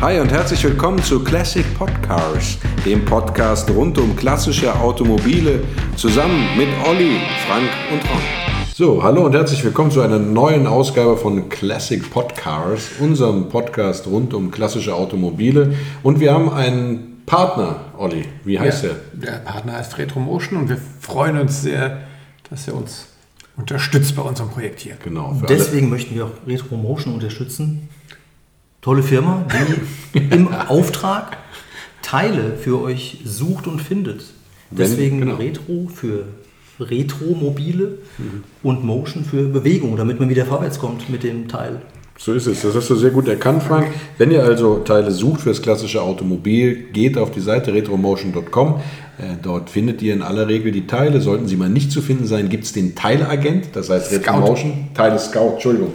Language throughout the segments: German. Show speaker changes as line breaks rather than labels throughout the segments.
Hi und herzlich willkommen zu Classic Podcars, dem Podcast rund um klassische Automobile, zusammen mit Olli, Frank und Ron. So, hallo und herzlich willkommen zu einer neuen Ausgabe von Classic Podcars, unserem Podcast rund um klassische Automobile. Und wir haben einen Partner, Olli. Wie heißt
ja,
der?
Der Partner heißt Retromotion und wir freuen uns sehr, dass er uns unterstützt bei unserem Projekt hier.
Genau.
Deswegen möchten wir auch Retromotion unterstützen. Tolle Firma, die im Auftrag Teile für euch sucht und findet.
Wenn-
Deswegen
genau.
Retro für Retromobile und Motion für Bewegung, damit man wieder vorwärts kommt mit dem Teil.
So ist es. Das hast du sehr gut erkannt, Frank. Wenn ihr also Teile sucht für das klassische Automobil, geht auf die Seite retromotion.com. Äh, Dort findet ihr in aller Regel die Teile. Sollten sie mal nicht zu finden sein, gibt es den Teilagent, das heißt
Scout.
Retromotion. Teile Scout, Entschuldigung.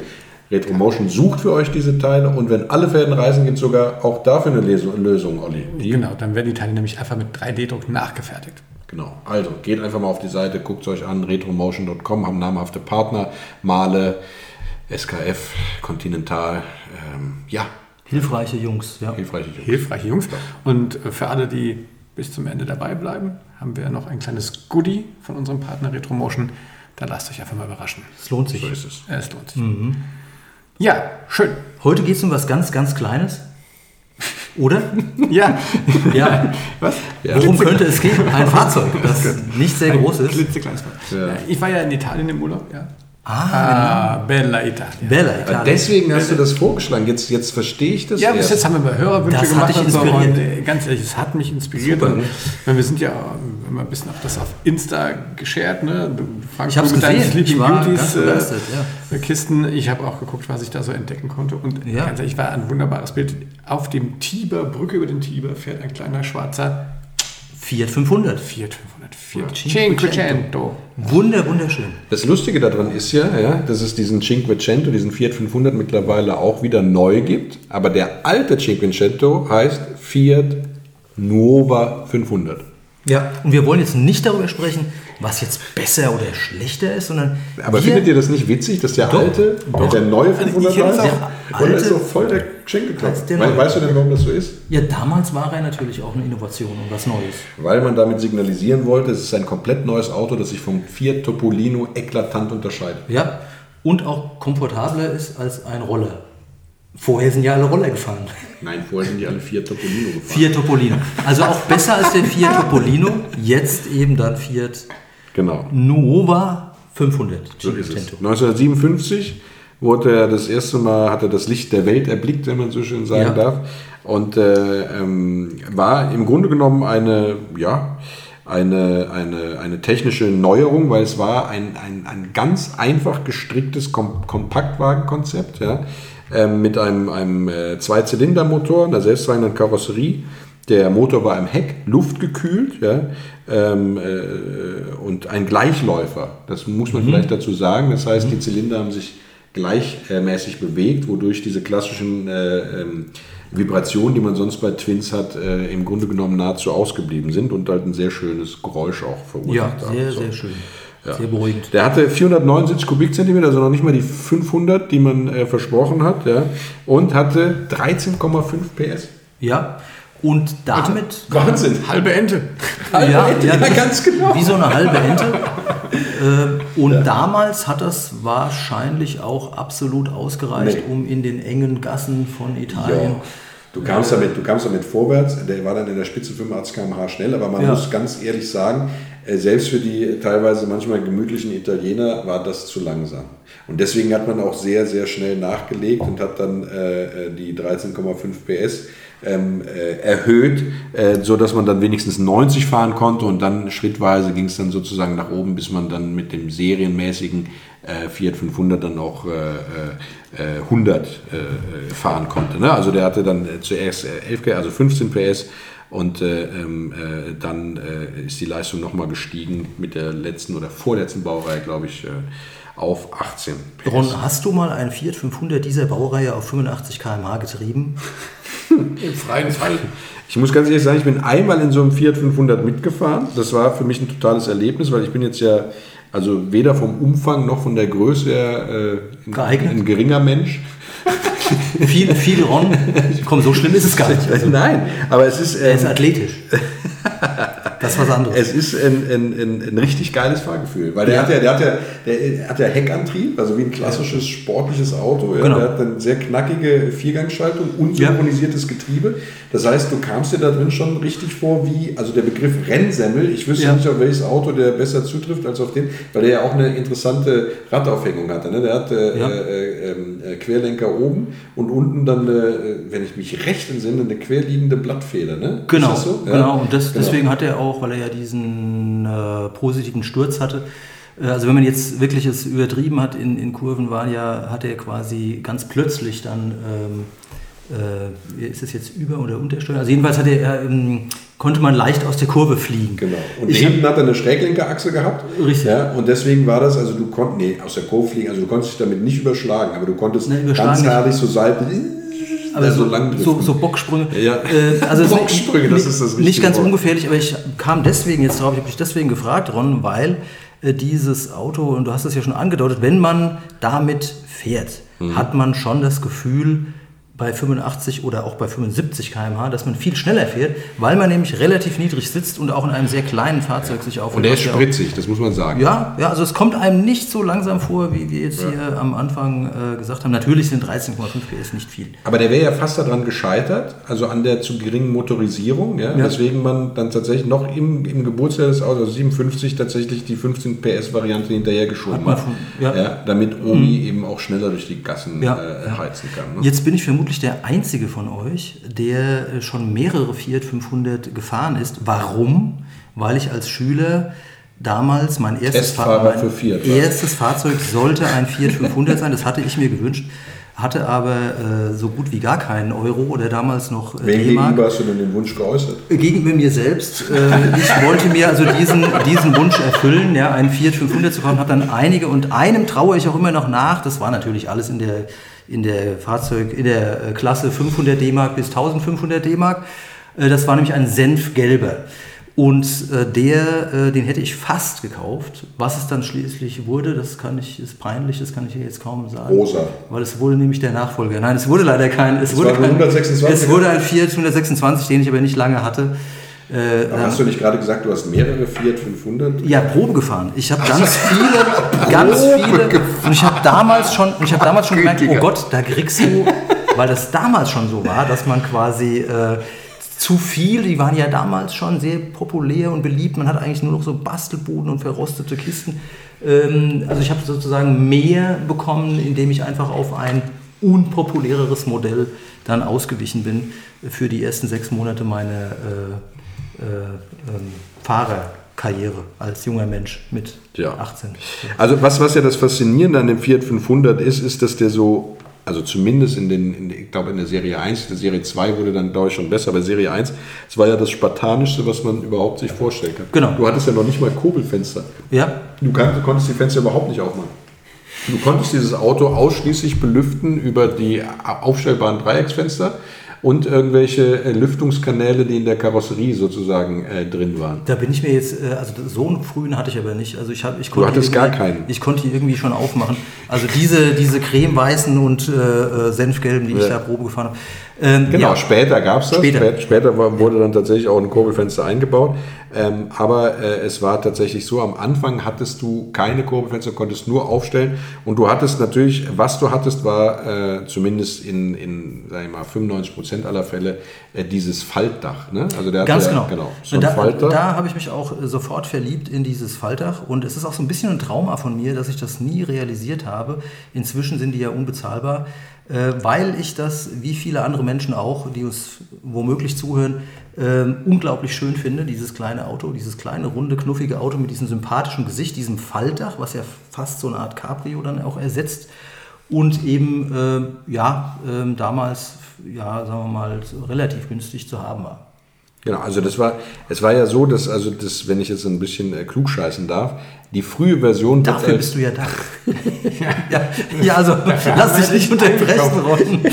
Retromotion sucht für euch diese Teile und wenn alle Fäden reisen, gibt es sogar auch dafür eine Lesung, Lösung, Olli. Die
Genau, dann werden die Teile nämlich einfach mit 3D-Druck nachgefertigt.
Genau. Also geht einfach mal auf die Seite, guckt es euch an, retromotion.com, haben namhafte Partner, Male, SKF, Continental, ähm, ja,
Hilfreiche Jungs, ja.
hilfreiche Jungs.
Hilfreiche Jungs. Und äh, für alle, die bis zum Ende dabei bleiben, haben wir noch ein kleines Goodie von unserem Partner Retromotion. Da lasst euch einfach mal überraschen.
Es lohnt sich.
So ist es.
Es lohnt sich. Ja, schön.
Heute geht es um was ganz, ganz Kleines. Oder?
Ja,
Ja.
was?
Worum könnte es gehen? Ein Fahrzeug, das nicht sehr groß ist.
Klitzekleines Fahrzeug.
Ja.
Ja, Ich war ja in Italien im Urlaub. Ja.
Ah,
Ah, Bella Italia.
Bella,
Ja,
Italien.
deswegen hast du das vorgeschlagen. Jetzt, jetzt verstehe ich das.
Ja, bis
erst.
jetzt haben wir mal Hörerwünsche
Das hat
gemacht.
dich
und so.
inspiriert.
Und, äh, ganz ehrlich, es hat mich inspiriert.
Super, ne?
weil wir sind ja wir ein bisschen auf das auf Insta geshared. Ne? Frank,
Ich hab's
du mit deinen
gesehen.
Sleeping
Ich war
Beauties äh, Kisten. Ich habe auch geguckt, was ich da so entdecken konnte. Und
Ja.
ganz ehrlich, war ein wunderbares Bild. Auf dem Tiber, Brücke über den Tiber, fährt ein kleiner schwarzer
Fiat 500.
Fiat 500. Fiat
Cinquecento.
Cinquecento.
Wunder, wunderschön.
Das Lustige daran ist ja, ja, dass es diesen Cinquecento, diesen Fiat 500 mittlerweile auch wieder neu gibt. Aber der alte Cinquecento heißt Fiat Nuova 500.
Ja, und wir wollen jetzt nicht darüber sprechen, was jetzt besser oder schlechter ist, sondern
Aber findet ihr das nicht witzig, dass der
Doch,
alte,
doch.
der neue 500
ich hätte es
heißt?
auch-
Und ist so voll der Schenkelklopf. Weißt du denn, warum das so ist?
ja, damals war er natürlich auch eine Innovation und was Neues.
Weil man damit signalisieren wollte, es ist ein komplett neues Auto, das sich vom Fiat Topolino eklatant unterscheidet.
Ja, und auch komfortabler ist als ein Roller. Vorher sind ja alle Roller gefahren.
Nein, vorher sind die alle Fiat Topolino gefahren.
Fiat Topolino. Also auch besser als der Fiat Topolino. Jetzt eben dann Fiat
Genau.
Nuova 500.
So ist es.
Cinquecento.
1957 wurde er das erste Mal, hat er das Licht der Welt erblickt, wenn man so schön sagen
Ja.
darf. Und äh, ähm, war im Grunde genommen eine, ja, eine, eine, eine technische Neuerung, weil es war ein, ein, ein ganz einfach gestricktes Kom Kompaktwagenkonzept, ja, ähm, mit einem, einem äh, Zweizylindermotor, einer selbstfahrenden Karosserie. Der Motor war im Heck, luftgekühlt, ja, ähm, äh, und ein Gleichläufer. Das muss man vielleicht dazu sagen. Das heißt, die Zylinder haben sich gleichmäßig bewegt, wodurch diese klassischen äh, ähm, Vibrationen, die man sonst bei Twins hat, äh, im Grunde genommen nahezu ausgeblieben sind und halt ein sehr schönes Geräusch auch
Ja,
verursacht haben.
sehr,
So.
sehr schön.
Ja.
Sehr beruhigend.
Der hatte 479 Kubikzentimeter, also noch nicht mal die 500, die man äh, versprochen hat, ja, und hatte 13,5 PS.
Ja, und damit
Wahnsinn!
Halbe Ente.
ja,
ja, ganz genau.
Wie so eine halbe Ente. Äh, und damals hat das wahrscheinlich auch absolut ausgereicht,
Nee.
um in den engen Gassen von Italien.
Ja. Du kamst, damit, du kamst damit vorwärts, der war dann in der Spitze 85 km/h schnell, aber man
Ja.
muss ganz ehrlich sagen, selbst für die teilweise manchmal gemütlichen Italiener war das zu langsam. Und deswegen hat man auch sehr, sehr schnell nachgelegt und hat dann äh, äh, die 13,5 PS ähm, äh, erhöht, äh, so dass man dann wenigstens 90 fahren konnte und dann schrittweise ging es dann sozusagen nach oben, bis man dann mit dem serienmäßigen äh, Fiat 500 dann auch äh, äh, äh, 100 äh, fahren konnte. Ne? Also der hatte dann äh, zuerst äh, 11 PS, also 15 PS und äh, ähm, äh, dann äh, ist die Leistung nochmal gestiegen mit der letzten oder vorletzten Baureihe, glaube ich, äh, auf 18 PS.
Ron, hast du mal ein Fiat 500 dieser Baureihe auf 85 km/h getrieben?
Im freien Fall.
Ich muss ganz ehrlich sagen, ich bin einmal in so einem Fiat 500 mitgefahren. Das war für mich ein totales Erlebnis, weil ich bin jetzt ja also weder vom Umfang noch von der Größe her äh, ein geringer Mensch.
viel, viel Ron. Komm, so schlimm ist es gar nicht. Also,
Nein, aber es ist.
er ist
ähm,
athletisch. Das ist was anderes.
Es ist ein, ein, ein, ein richtig geiles Fahrgefühl, weil der
Ja.
hat ja, der hat ja, der hat ja Heckantrieb, also wie ein klassisches sportliches Auto.
Genau.
Der hat eine sehr knackige Viergangschaltung und
Ja.
synchronisiertes Getriebe. Das heißt, du kamst dir da drin schon richtig vor wie, also der Begriff Rennsemmel, ich wüsste nicht, auf welches Auto der besser zutrifft als auf den, weil der ja auch eine interessante Radaufhängung hatte. Ne? Der hat äh, äh, ähm, äh, Querlenker oben und unten dann, äh, wenn ich mich recht entsinne, eine querliegende Blattfeder. Ne?
Genau,
so?
Genau. Und das,
Genau.
deswegen hat er auch, weil er ja diesen äh, positiven Sturz hatte, äh, also wenn man jetzt wirklich es übertrieben hat in, in Kurven, war ja, hat er quasi ganz plötzlich dann, ähm, äh, ist es jetzt Über- oder Untersteuer? Also jedenfalls er, ähm, konnte man leicht aus der Kurve fliegen.
Genau. Und
Ich
hinten hat er eine Schräglenkerachse gehabt.
Richtig.
Ja, und deswegen war das, also du konntest, nee, aus der Kurve fliegen, also du konntest dich damit nicht überschlagen, aber du konntest
überschlagen
ganz herrlich so Seiten,
Aber
ja,
so,
lang
so,
driften.
so Bocksprünge.
Ja.
Äh, also
Bocksprünge, das ist das richtige
Nicht ganz
Wort.
ungefährlich, aber ich kam deswegen jetzt drauf, ich habe dich deswegen gefragt, Ron, weil äh, dieses Auto, und du hast es ja schon angedeutet, wenn man damit fährt,
Mhm.
hat man schon das Gefühl, bei 85 oder auch bei 75 km/h, dass man viel schneller fährt, weil man nämlich relativ niedrig sitzt und auch in einem sehr kleinen Fahrzeug sich aufhält.
Und der ist
ja auch-
spritzig, das muss man sagen.
ja, ja, also es kommt einem nicht so langsam vor, wie wir jetzt hier am Anfang äh, gesagt haben. Natürlich sind 13,5 PS nicht viel.
Aber der wäre ja fast daran gescheitert, also an der zu geringen Motorisierung, ja,
Ja.
weswegen man dann tatsächlich noch im, im Geburtsjahr des Autos, also 57, tatsächlich die 15 PS-Variante hinterhergeschoben
Hat man
hat.
ja.
ja. damit Omi eben auch schneller durch die Gassen
Ja.
äh, heizen kann. Ne?
Jetzt bin ich vermutlich der Einzige von euch, der äh, schon mehrere Fiat 500 gefahren ist. Warum? Weil ich als Schüler damals mein erstes,
Testfahrer
mein
für Fiat
erstes Fahrzeug sollte ein Fiat 500 sein. Das hatte ich mir gewünscht, hatte aber äh, so gut wie gar keinen Euro oder damals noch äh, D-Mark.
gegenüber hast du denn den Wunsch geäußert?
Gegenüber mir selbst. Äh, ich wollte mir also diesen, diesen Wunsch erfüllen, ja, einen Fiat 500 zu kaufen, habe dann einige und einem traue ich auch immer noch nach. Das war natürlich alles in der, in der Fahrzeug, in der äh, Klasse 500 D-Mark bis 1500 D-Mark. Äh, das war nämlich ein Senfgelber. Und äh, der, äh, den hätte ich fast gekauft. Was es dann schließlich wurde, das kann ich, ist peinlich, das kann ich hier jetzt kaum sagen.
Rosa.
Weil es wurde nämlich der Nachfolger. Nein, es wurde leider kein. Es,
Es
wurde kein,
126er.
Es wurde ein Fiat 126, den ich aber nicht lange hatte. Äh,
Aber hast du nicht gerade gesagt, du hast mehrere Fiat 500?
ja, Probe gefahren. Ich habe ganz viele, ganz viele. Und ich habe damals schon, ich habe damals schon gemerkt, oh. Gott, da kriegst du, weil das damals schon so war, dass man quasi äh, zu viel, die waren ja damals schon sehr populär und beliebt. Man hat eigentlich nur noch so Bastelbuden und verrostete Kisten. Ähm, also ich habe sozusagen mehr bekommen, indem ich einfach auf ein unpopuläreres Modell dann ausgewichen bin für die ersten sechs Monate meiner äh, äh, ähm, Fahrerkarriere als junger Mensch mit
Ja.
18.
Also was, was ja das Faszinierende an dem Fiat 500 ist, ist, dass der so, also zumindest in den, in, ich glaube in der Serie 1, der Serie 2 wurde dann glaube ich schon besser, aber Serie 1, es war ja das Spartanischste, was man überhaupt sich vorstellen kann.
Genau.
Du hattest ja noch nicht mal Kurbelfenster.
Ja,
Du, kann, du konntest die Fenster überhaupt nicht aufmachen. Du konntest dieses Auto ausschließlich belüften über die aufstellbaren Dreiecksfenster und irgendwelche äh, Lüftungskanäle, die in der Karosserie sozusagen äh, drin waren.
da bin ich mir jetzt, äh, also so einen frühen hatte ich aber nicht. Also ich, hab, ich konnte
hattest
die
gar keinen.
Ich konnte die irgendwie schon aufmachen. Also diese, diese cremeweißen und äh, äh, senfgelben, die ich
Ja.
da Probe gefahren habe. Ähm,
Genau,
ja.
später gab es das.
Später.
Später, war, wurde dann tatsächlich auch ein Kurbelfenster eingebaut. Ähm, aber äh, es war tatsächlich so, am Anfang hattest du keine Kurbelfenster, konntest nur aufstellen. Und du hattest natürlich, was du hattest, war äh, zumindest in, in sag ich mal, 95 Prozent aller Fälle äh, dieses Faltdach. Ne? Also der
Ganz
hatte,
genau.
genau so
da
Faltdach.
da habe ich mich auch äh, sofort verliebt in dieses Faltdach und es ist auch so ein bisschen ein Trauma von mir, dass ich das nie realisiert habe. Inzwischen sind die ja unbezahlbar, äh, weil ich das, wie viele andere Menschen auch, die uns womöglich zuhören, ähm, unglaublich schön finde, dieses kleine Auto, dieses kleine, runde, knuffige Auto mit diesem sympathischen Gesicht, diesem Faltdach, was ja fast so eine Art Cabrio dann auch ersetzt und eben, äh, ja, ähm, damals, ja, sagen wir mal, relativ günstig zu haben war.
Genau, also das war, es war ja so, dass, also das, wenn ich jetzt ein bisschen äh, klugscheißen darf, die frühe Version
Dafür bist du ja da. ja, ja, also lass dich nicht unterbrechen, Ron.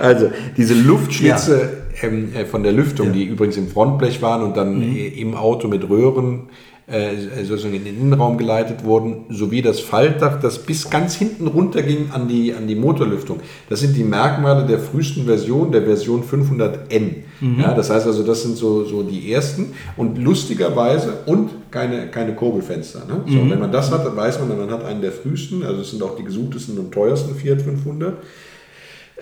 Also diese Luftschlitze ähm, äh, von der Lüftung, die übrigens im Frontblech waren und dann
Mhm.
im Auto mit Röhren sozusagen in den Innenraum geleitet wurden, sowie das Faltdach, das bis ganz hinten runter ging an die, an die Motorlüftung. Das sind die Merkmale der frühesten Version, der Version 500N. Mhm. Ja, das heißt also, das sind so, so die ersten und lustigerweise und keine, keine Kurbelfenster. Ne? So, mhm. Wenn man das hat, dann weiß man, man hat einen der frühesten, also es sind auch die gesuchtesten und teuersten Fiat 500.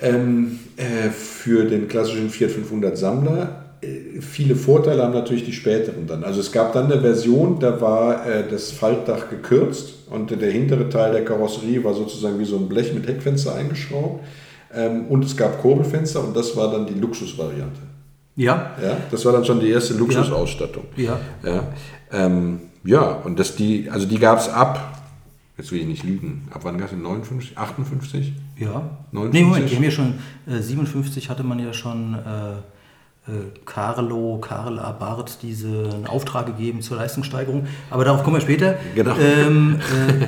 Ähm, äh, für den klassischen Fiat 500 Sammler viele Vorteile haben natürlich die späteren dann. Also es gab dann eine Version, da war äh, das Faltdach gekürzt und der hintere Teil der Karosserie war sozusagen wie so ein Blech mit Heckfenster eingeschraubt. Ähm, und es gab Kurbelfenster und das war dann die Luxusvariante.
Ja.
ja. Das war dann schon die erste Luxusausstattung.
Ja.
Ja, ähm, ja und das die, also die gab es ab, jetzt will ich nicht lügen, ab wann gab es 59, 58?
Ja. 59? Nee, Moment, die haben ja schon, äh, 57 hatte man ja schon... Äh Carlo, Karl Abart diesen Auftrag gegeben zur Leistungssteigerung. Aber darauf kommen wir später.
Genau.
Ähm,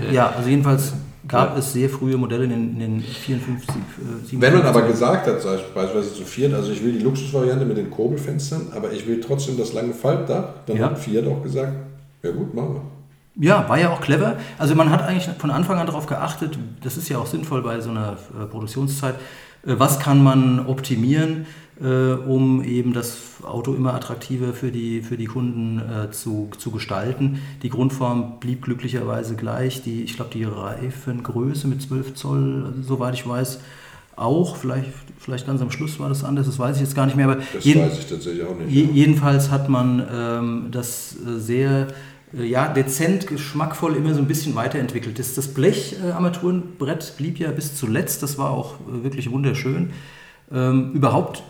äh, ja, also jedenfalls gab ja. es sehr frühe Modelle in den, in den 54,
äh, 57. Wenn man aber gesagt hat, beispielsweise zu Fiat, also ich will die Luxusvariante mit den Kurbelfenstern, aber ich will trotzdem das lange Faltdach, dann ja. hat Fiat auch gesagt, ja gut, machen wir.
Ja, war ja auch clever. Also man hat eigentlich von Anfang an darauf geachtet, das ist ja auch sinnvoll bei so einer äh, Produktionszeit, äh, was kann man optimieren äh, um eben das Auto immer attraktiver für die, für die Kunden äh, zu, zu gestalten. Die Grundform blieb glücklicherweise gleich. Die, ich glaube, die Reifengröße mit 12 Zoll, also, soweit ich weiß, auch. Vielleicht, vielleicht ganz am Schluss war das anders, das weiß ich jetzt gar nicht mehr. Aber
das jeden, weiß ich tatsächlich auch nicht.
Je, jedenfalls hat man ähm, das äh, sehr äh, ja, dezent, geschmackvoll immer so ein bisschen weiterentwickelt. Das, das Blech-Armaturenbrett blieb ja bis zuletzt, das war auch äh, wirklich wunderschön. Ähm, überhaupt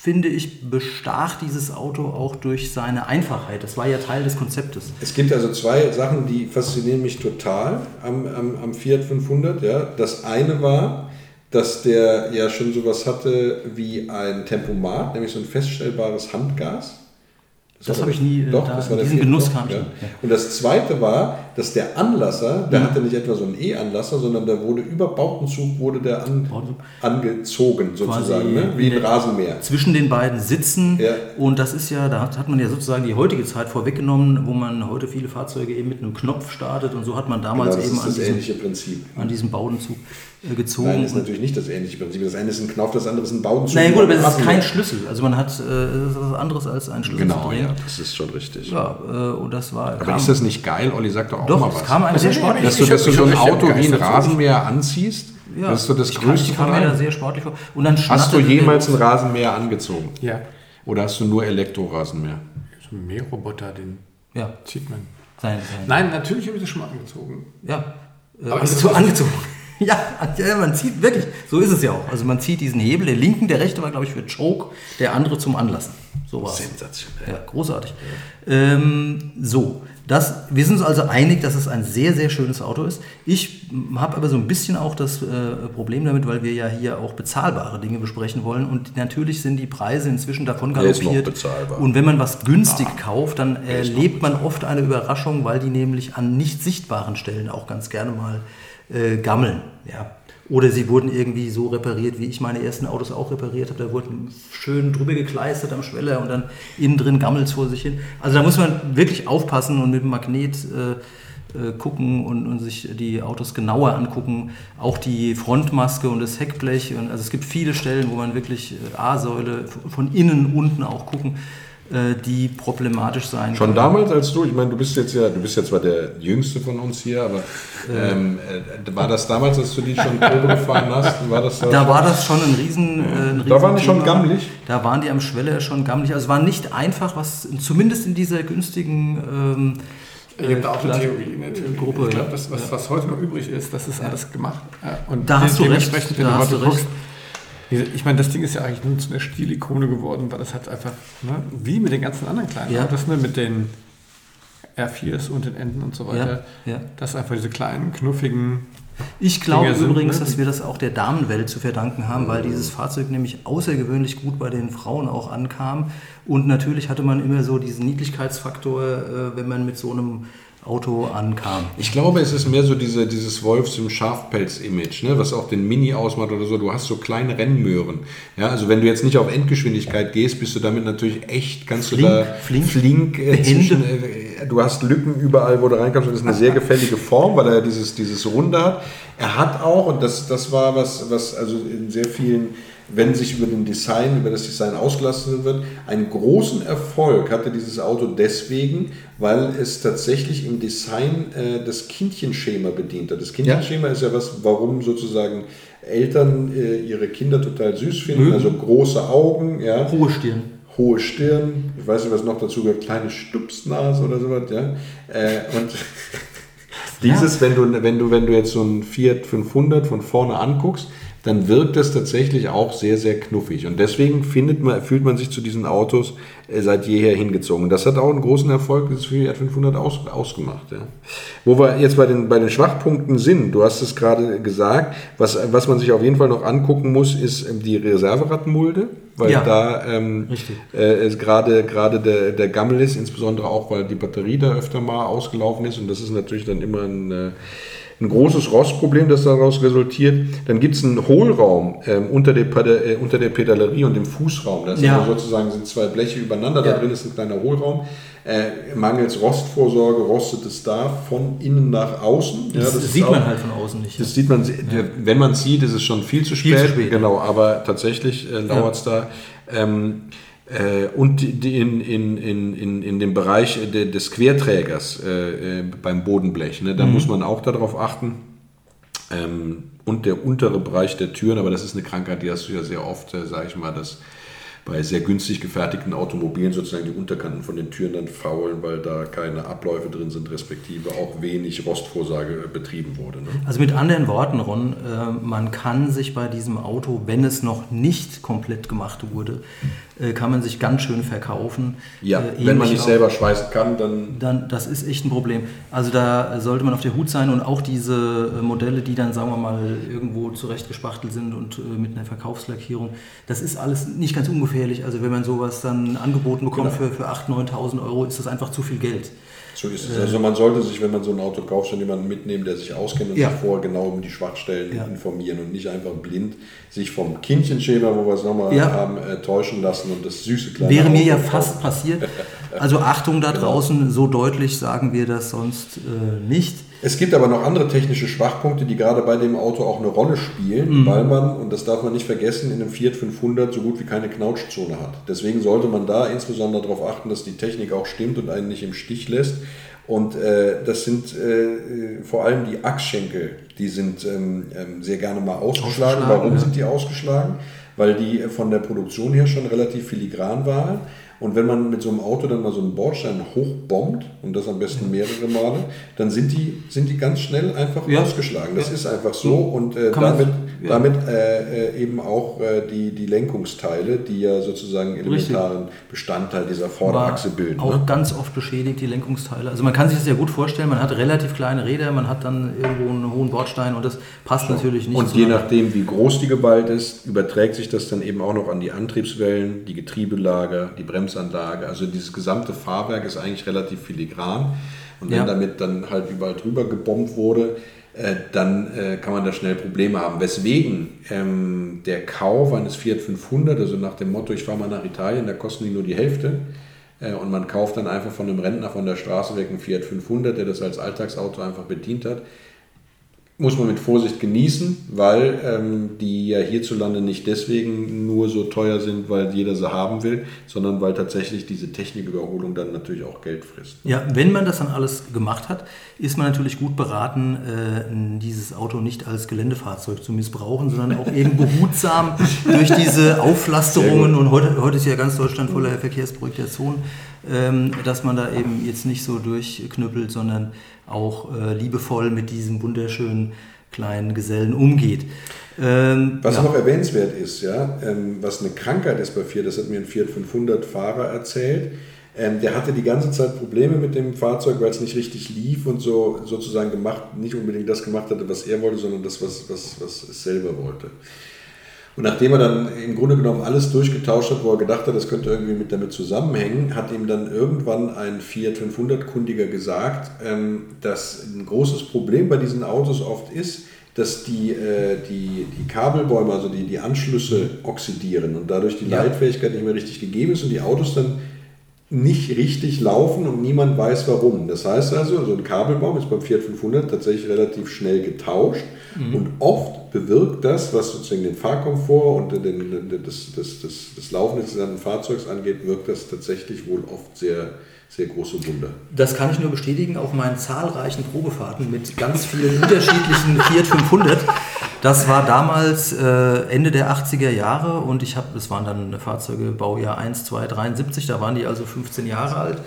finde ich, bestach dieses Auto auch durch seine Einfachheit. Das war ja Teil des Konzeptes.
Es gibt also zwei Sachen, die faszinieren mich total am, am, am Fiat 500. Ja. Das eine war, dass der ja schon sowas hatte wie ein Tempomat, nämlich so ein feststellbares Handgas.
Das, das habe ich nie,
doch, da, das war
diesen Genuss kam
ja. ja. Und das Zweite war, dass der Anlasser, der mhm. hatte nicht etwa so einen E-Anlasser, sondern der wurde über Bautenzug wurde der an, angezogen sozusagen, ne? wie ein Rasenmäher.
Zwischen den beiden Sitzen ja. und das ist ja, da hat, hat man ja sozusagen die heutige Zeit vorweggenommen, wo man heute viele Fahrzeuge eben mit einem Knopf startet und so hat man damals
genau,
eben
an
diesem, an diesem Bautenzug äh, gezogen. Nein,
das ist natürlich nicht das ähnliche Prinzip. Das eine ist ein Knopf, das andere ist ein Bauzug.
Nein, gut, aber es ist kein Schlüssel. Also man hat äh, was anderes als ein Schlüssel
genau, ja, das ist schon richtig.
Ja, äh, und das war...
Aber ist das nicht geil? Olli sagt doch auch
doch,
mal was.
kam einem sehr sportlich
Dass du, dass du so ein Auto wie ein Rasenmäher anziehst? Ja, das ist so das
ich
Größte
kam, ich kam mir da sehr sportlich vor. Und dann
hast du jemals ein Rasenmäher angezogen?
Ja.
Oder hast du nur Elektrorasenmäher?
So ein Mähroboter, den
ja.
zieht man.
Sein,
sein. Nein, natürlich habe ich das schon mal angezogen.
Ja. Aber ist so angezogen. Ja, man zieht wirklich, so ist es ja auch. Also man zieht diesen Hebel, der linken, der rechte war, glaube ich, für Choke, der andere zum Anlassen. So war
Sensationell.
Ja, großartig. Ja. Ähm, so, das, wir sind uns also einig, dass es ein sehr, sehr schönes Auto ist. Ich habe aber so ein bisschen auch das äh, Problem damit, weil wir ja hier auch bezahlbare Dinge besprechen wollen. Und natürlich sind die Preise inzwischen davon galoppiert. Und wenn man was günstig ah, kauft, dann erlebt man oft eine Überraschung, weil die nämlich an nicht sichtbaren Stellen auch ganz gerne mal äh, gammeln. Ja. Oder sie wurden irgendwie so repariert, wie ich meine ersten Autos auch repariert habe. Da wurden schön drüber gekleistert am Schweller und dann innen drin gammelt vor sich hin. Also da muss man wirklich aufpassen und mit dem Magnet äh, äh, gucken und, und, sich die Autos genauer angucken. Auch die Frontmaske und das Heckblech. Und, also es gibt viele Stellen, wo man wirklich äh, A-Säule von innen unten auch gucken die problematisch sein
Schon können. damals, als du, ich meine, du bist jetzt ja, du bist ja zwar der Jüngste von uns hier, aber äh. ähm, äh, war das damals, als du die schon Probe gefahren hast? War das
da, da war das schon ein riesen, äh, ein
riesen Da waren die schon gammelig?
Da waren die am Schwelle schon gammelig. Also es war nicht einfach, was zumindest in dieser günstigen ähm,
es gibt auch eine Theorie natürlich. Gruppe, ich glaube, was, was, heute noch übrig ist, das ist alles gemacht.
Und da hast du recht.
Wenn du heute guckst, ich meine, das Ding ist ja eigentlich nur zu einer Stilikone geworden, weil das hat einfach, ne, wie mit den ganzen anderen kleinen ja. Autos, ne, mit den R4s und den Enden und so weiter,
ja, ja.
dass einfach diese kleinen, knuffigen.
Ich glaube übrigens, sind, ne? dass wir das auch der Damenwelt zu verdanken haben, weil dieses Fahrzeug nämlich außergewöhnlich gut bei den Frauen auch ankam. Und natürlich hatte man immer so diesen Niedlichkeitsfaktor, äh, wenn man mit so einem Auto ankam.
Ich glaube, es ist mehr so diese, dieses Wolfs- im Schafpelz-Image, ne, was auch den Mini ausmacht oder so. Du hast so kleine Rennmöhren. Ja, also wenn du jetzt nicht auf Endgeschwindigkeit gehst, bist du damit natürlich echt, kannst
flink,
du da
flink,
flink äh, zwischen, äh, du hast Lücken überall, wo du reinkommst. Das ist eine sehr gefällige Form, weil er dieses, dieses Runde hat. Er hat auch, und das, das war was, was also in sehr vielen wenn sich über den Design, über das Design ausgelassen wird. Einen großen Erfolg hatte dieses Auto deswegen, weil es tatsächlich im Design äh, das Kindchenschema bedient hat. Das Kindchenschema ja. ist ja was, warum sozusagen Eltern äh, ihre Kinder total süß finden, mhm. also große Augen, ja.
Hohe Stirn.
Hohe Stirn, ich weiß nicht, was noch dazu gehört, kleine Stupsnase oder sowas, ja. Äh, und dieses, wenn du, wenn du, wenn du jetzt so ein Fiat 500 von vorne anguckst, dann wirkt es tatsächlich auch sehr, sehr knuffig. Und deswegen findet man, fühlt man sich zu diesen Autos äh, seit jeher hingezogen. Das hat auch einen großen Erfolg das Fiat 500 aus, ausgemacht. Ja. Wo wir jetzt bei den, bei den Schwachpunkten sind, du hast es gerade gesagt, was, was man sich auf jeden Fall noch angucken muss, ist ähm, die Reserveradmulde, weil ja, da ähm, äh, gerade gerade der, der Gammel ist, insbesondere auch, weil die Batterie da öfter mal ausgelaufen ist und das ist natürlich dann immer ein... Ein großes Rostproblem, das daraus resultiert. Dann gibt es einen Hohlraum ähm, unter, der, äh, unter der Pedalerie und dem Fußraum. Das ja. sozusagen sind zwei Bleche übereinander, ja. da drin ist ein kleiner Hohlraum. Äh, mangels Rostvorsorge rostet es da von innen nach außen.
Das, ja, das sieht man halt von außen nicht.
Das sieht man, wenn man es sieht, ist es schon viel zu spät. Viel zu spät. Genau, aber tatsächlich äh, lauert es da. Ähm, äh, und in, in, in, in, dem Bereich des Querträgers äh, äh, beim Bodenblech. Ne? Da mhm. muss man auch darauf achten. Ähm, und der untere Bereich der Türen, aber das ist eine Krankheit, die hast du ja sehr oft, sage ich mal, dass bei sehr günstig gefertigten Automobilen sozusagen die Unterkanten von den Türen dann faulen, weil da keine Abläufe drin sind, respektive auch wenig Rostvorsage betrieben wurde. Ne?
Also mit anderen Worten, Ron, äh, man kann sich bei diesem Auto, wenn es noch nicht komplett gemacht wurde, äh, kann man sich ganz schön verkaufen.
Ja, äh, wenn man nicht auch, selber schweißen kann, dann...
dann... Das ist echt ein Problem. Also da sollte man auf der Hut sein und auch diese äh, Modelle, die dann, sagen wir mal, irgendwo zurechtgespachtelt sind und äh, mit einer Verkaufslackierung, das ist alles nicht ganz ungefährlich. Also wenn man sowas dann angeboten bekommt genau. für, für 8.000, 9.000 Euro, ist das einfach zu viel Geld.
So ist es. Also man sollte sich, wenn man so ein Auto kauft, schon jemanden mitnehmen, der sich auskennt und ja. sich vorher genau um die Schwachstellen ja. informieren und nicht einfach blind sich vom Kindchenschema, wo wir es nochmal ja. haben, äh, täuschen lassen und das süße
kleine Wäre Auto mir ja fast passiert. Also Achtung da genau. draußen, so deutlich sagen wir das sonst äh, nicht.
Es gibt aber noch andere technische Schwachpunkte, die gerade bei dem Auto auch eine Rolle spielen, mhm. weil man, und das darf man nicht vergessen, in einem Fiat 500 so gut wie keine Knautschzone hat. Deswegen sollte man da insbesondere darauf achten, dass die Technik auch stimmt und einen nicht im Stich lässt. Und äh, das sind äh, vor allem die Achsschenkel, die sind ähm, ähm, sehr gerne mal ausgeschlagen. Warum ja. sind die ausgeschlagen? Weil die von der Produktion her schon relativ filigran waren. Und wenn man mit so einem Auto dann mal so einen Bordstein hochbombt, und das am besten mehrere Male, dann sind die, sind die ganz schnell einfach ja. ausgeschlagen. Das ja. ist einfach so. Und äh, damit, ja. damit äh, äh, eben auch äh, die, die Lenkungsteile, die ja sozusagen elementaren Richtig. Bestandteil dieser Vorderachse bilden.
Auch ne? ganz oft beschädigt, die Lenkungsteile. Also man kann sich das ja gut vorstellen, man hat relativ kleine Räder, man hat dann irgendwo einen hohen Bordstein und das passt so. natürlich nicht.
Und je nachdem, wie groß die geballt ist, überträgt sich das dann eben auch noch an die Antriebswellen, die Getriebelager, die Bremsen Bremsanlage. Also dieses gesamte Fahrwerk ist eigentlich relativ filigran. Und wenn ja. damit dann halt überall drüber gebombt wurde, äh, dann äh, kann man da schnell Probleme haben. Weswegen ähm, der Kauf eines Fiat 500, also nach dem Motto, ich fahre mal nach Italien, da kosten die nur die Hälfte. Äh, und man kauft dann einfach von einem Rentner von der Straße weg einen Fiat 500, der das als Alltagsauto einfach bedient hat muss man mit Vorsicht genießen, weil ähm, die ja hierzulande nicht deswegen nur so teuer sind, weil jeder sie haben will, sondern weil tatsächlich diese Techniküberholung dann natürlich auch Geld frisst.
Ja, wenn man das dann alles gemacht hat, ist man natürlich gut beraten, äh, dieses Auto nicht als Geländefahrzeug zu missbrauchen, sondern auch eben behutsam durch diese Auflasterungen. Und heute, heute ist ja ganz Deutschland voller ähm, dass man da eben jetzt nicht so durchknüppelt, sondern auch äh, liebevoll mit diesem wunderschönen kleinen Gesellen umgeht.
Ähm, was ja. noch erwähnenswert ist, ja, ähm, was eine Krankheit ist bei Fiat, das hat mir ein Fiat 500 Fahrer erzählt. Ähm, der hatte die ganze Zeit Probleme mit dem Fahrzeug, weil es nicht richtig lief und so sozusagen gemacht, nicht unbedingt das gemacht hatte, was er wollte, sondern das, was, was, was es selber wollte. Und nachdem er dann im Grunde genommen alles durchgetauscht hat, wo er gedacht hat, das könnte irgendwie mit damit zusammenhängen, hat ihm dann irgendwann ein Fiat 500-Kundiger gesagt, ähm, dass ein großes Problem bei diesen Autos oft ist, dass die, äh, die, die Kabelbäume, also die, die Anschlüsse oxidieren und dadurch die ja. Leitfähigkeit nicht mehr richtig gegeben ist und die Autos dann nicht richtig laufen und niemand weiß warum. Das heißt also, so ein Kabelbaum ist beim Fiat 500 tatsächlich relativ schnell getauscht mhm. und oft bewirkt das, was sozusagen den Fahrkomfort und den, das, das, das, das Laufen des Fahrzeugs angeht, wirkt das tatsächlich wohl oft sehr, sehr große Wunder.
Das kann ich nur bestätigen auf meinen zahlreichen Probefahrten mit ganz vielen unterschiedlichen Fiat 500. Das war damals äh, Ende der 80er Jahre und ich habe, das waren dann Fahrzeuge Baujahr 1, 2, 73, da waren die also 15 Jahre alt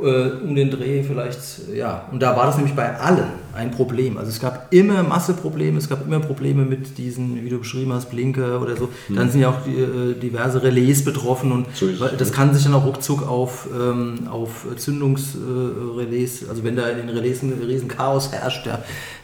äh, um den Dreh vielleicht, ja. Und da war das nämlich bei allen ein Problem. Also es gab immer Masseprobleme, es gab immer Probleme mit diesen, wie du beschrieben hast, Blinker oder so. Hm. Dann sind ja auch die, äh, diverse Relais betroffen und so das kann sich dann auch ruckzuck auf, ähm, auf Zündungsrelais, äh, also wenn da in den Relais ein riesen Chaos herrscht, ja,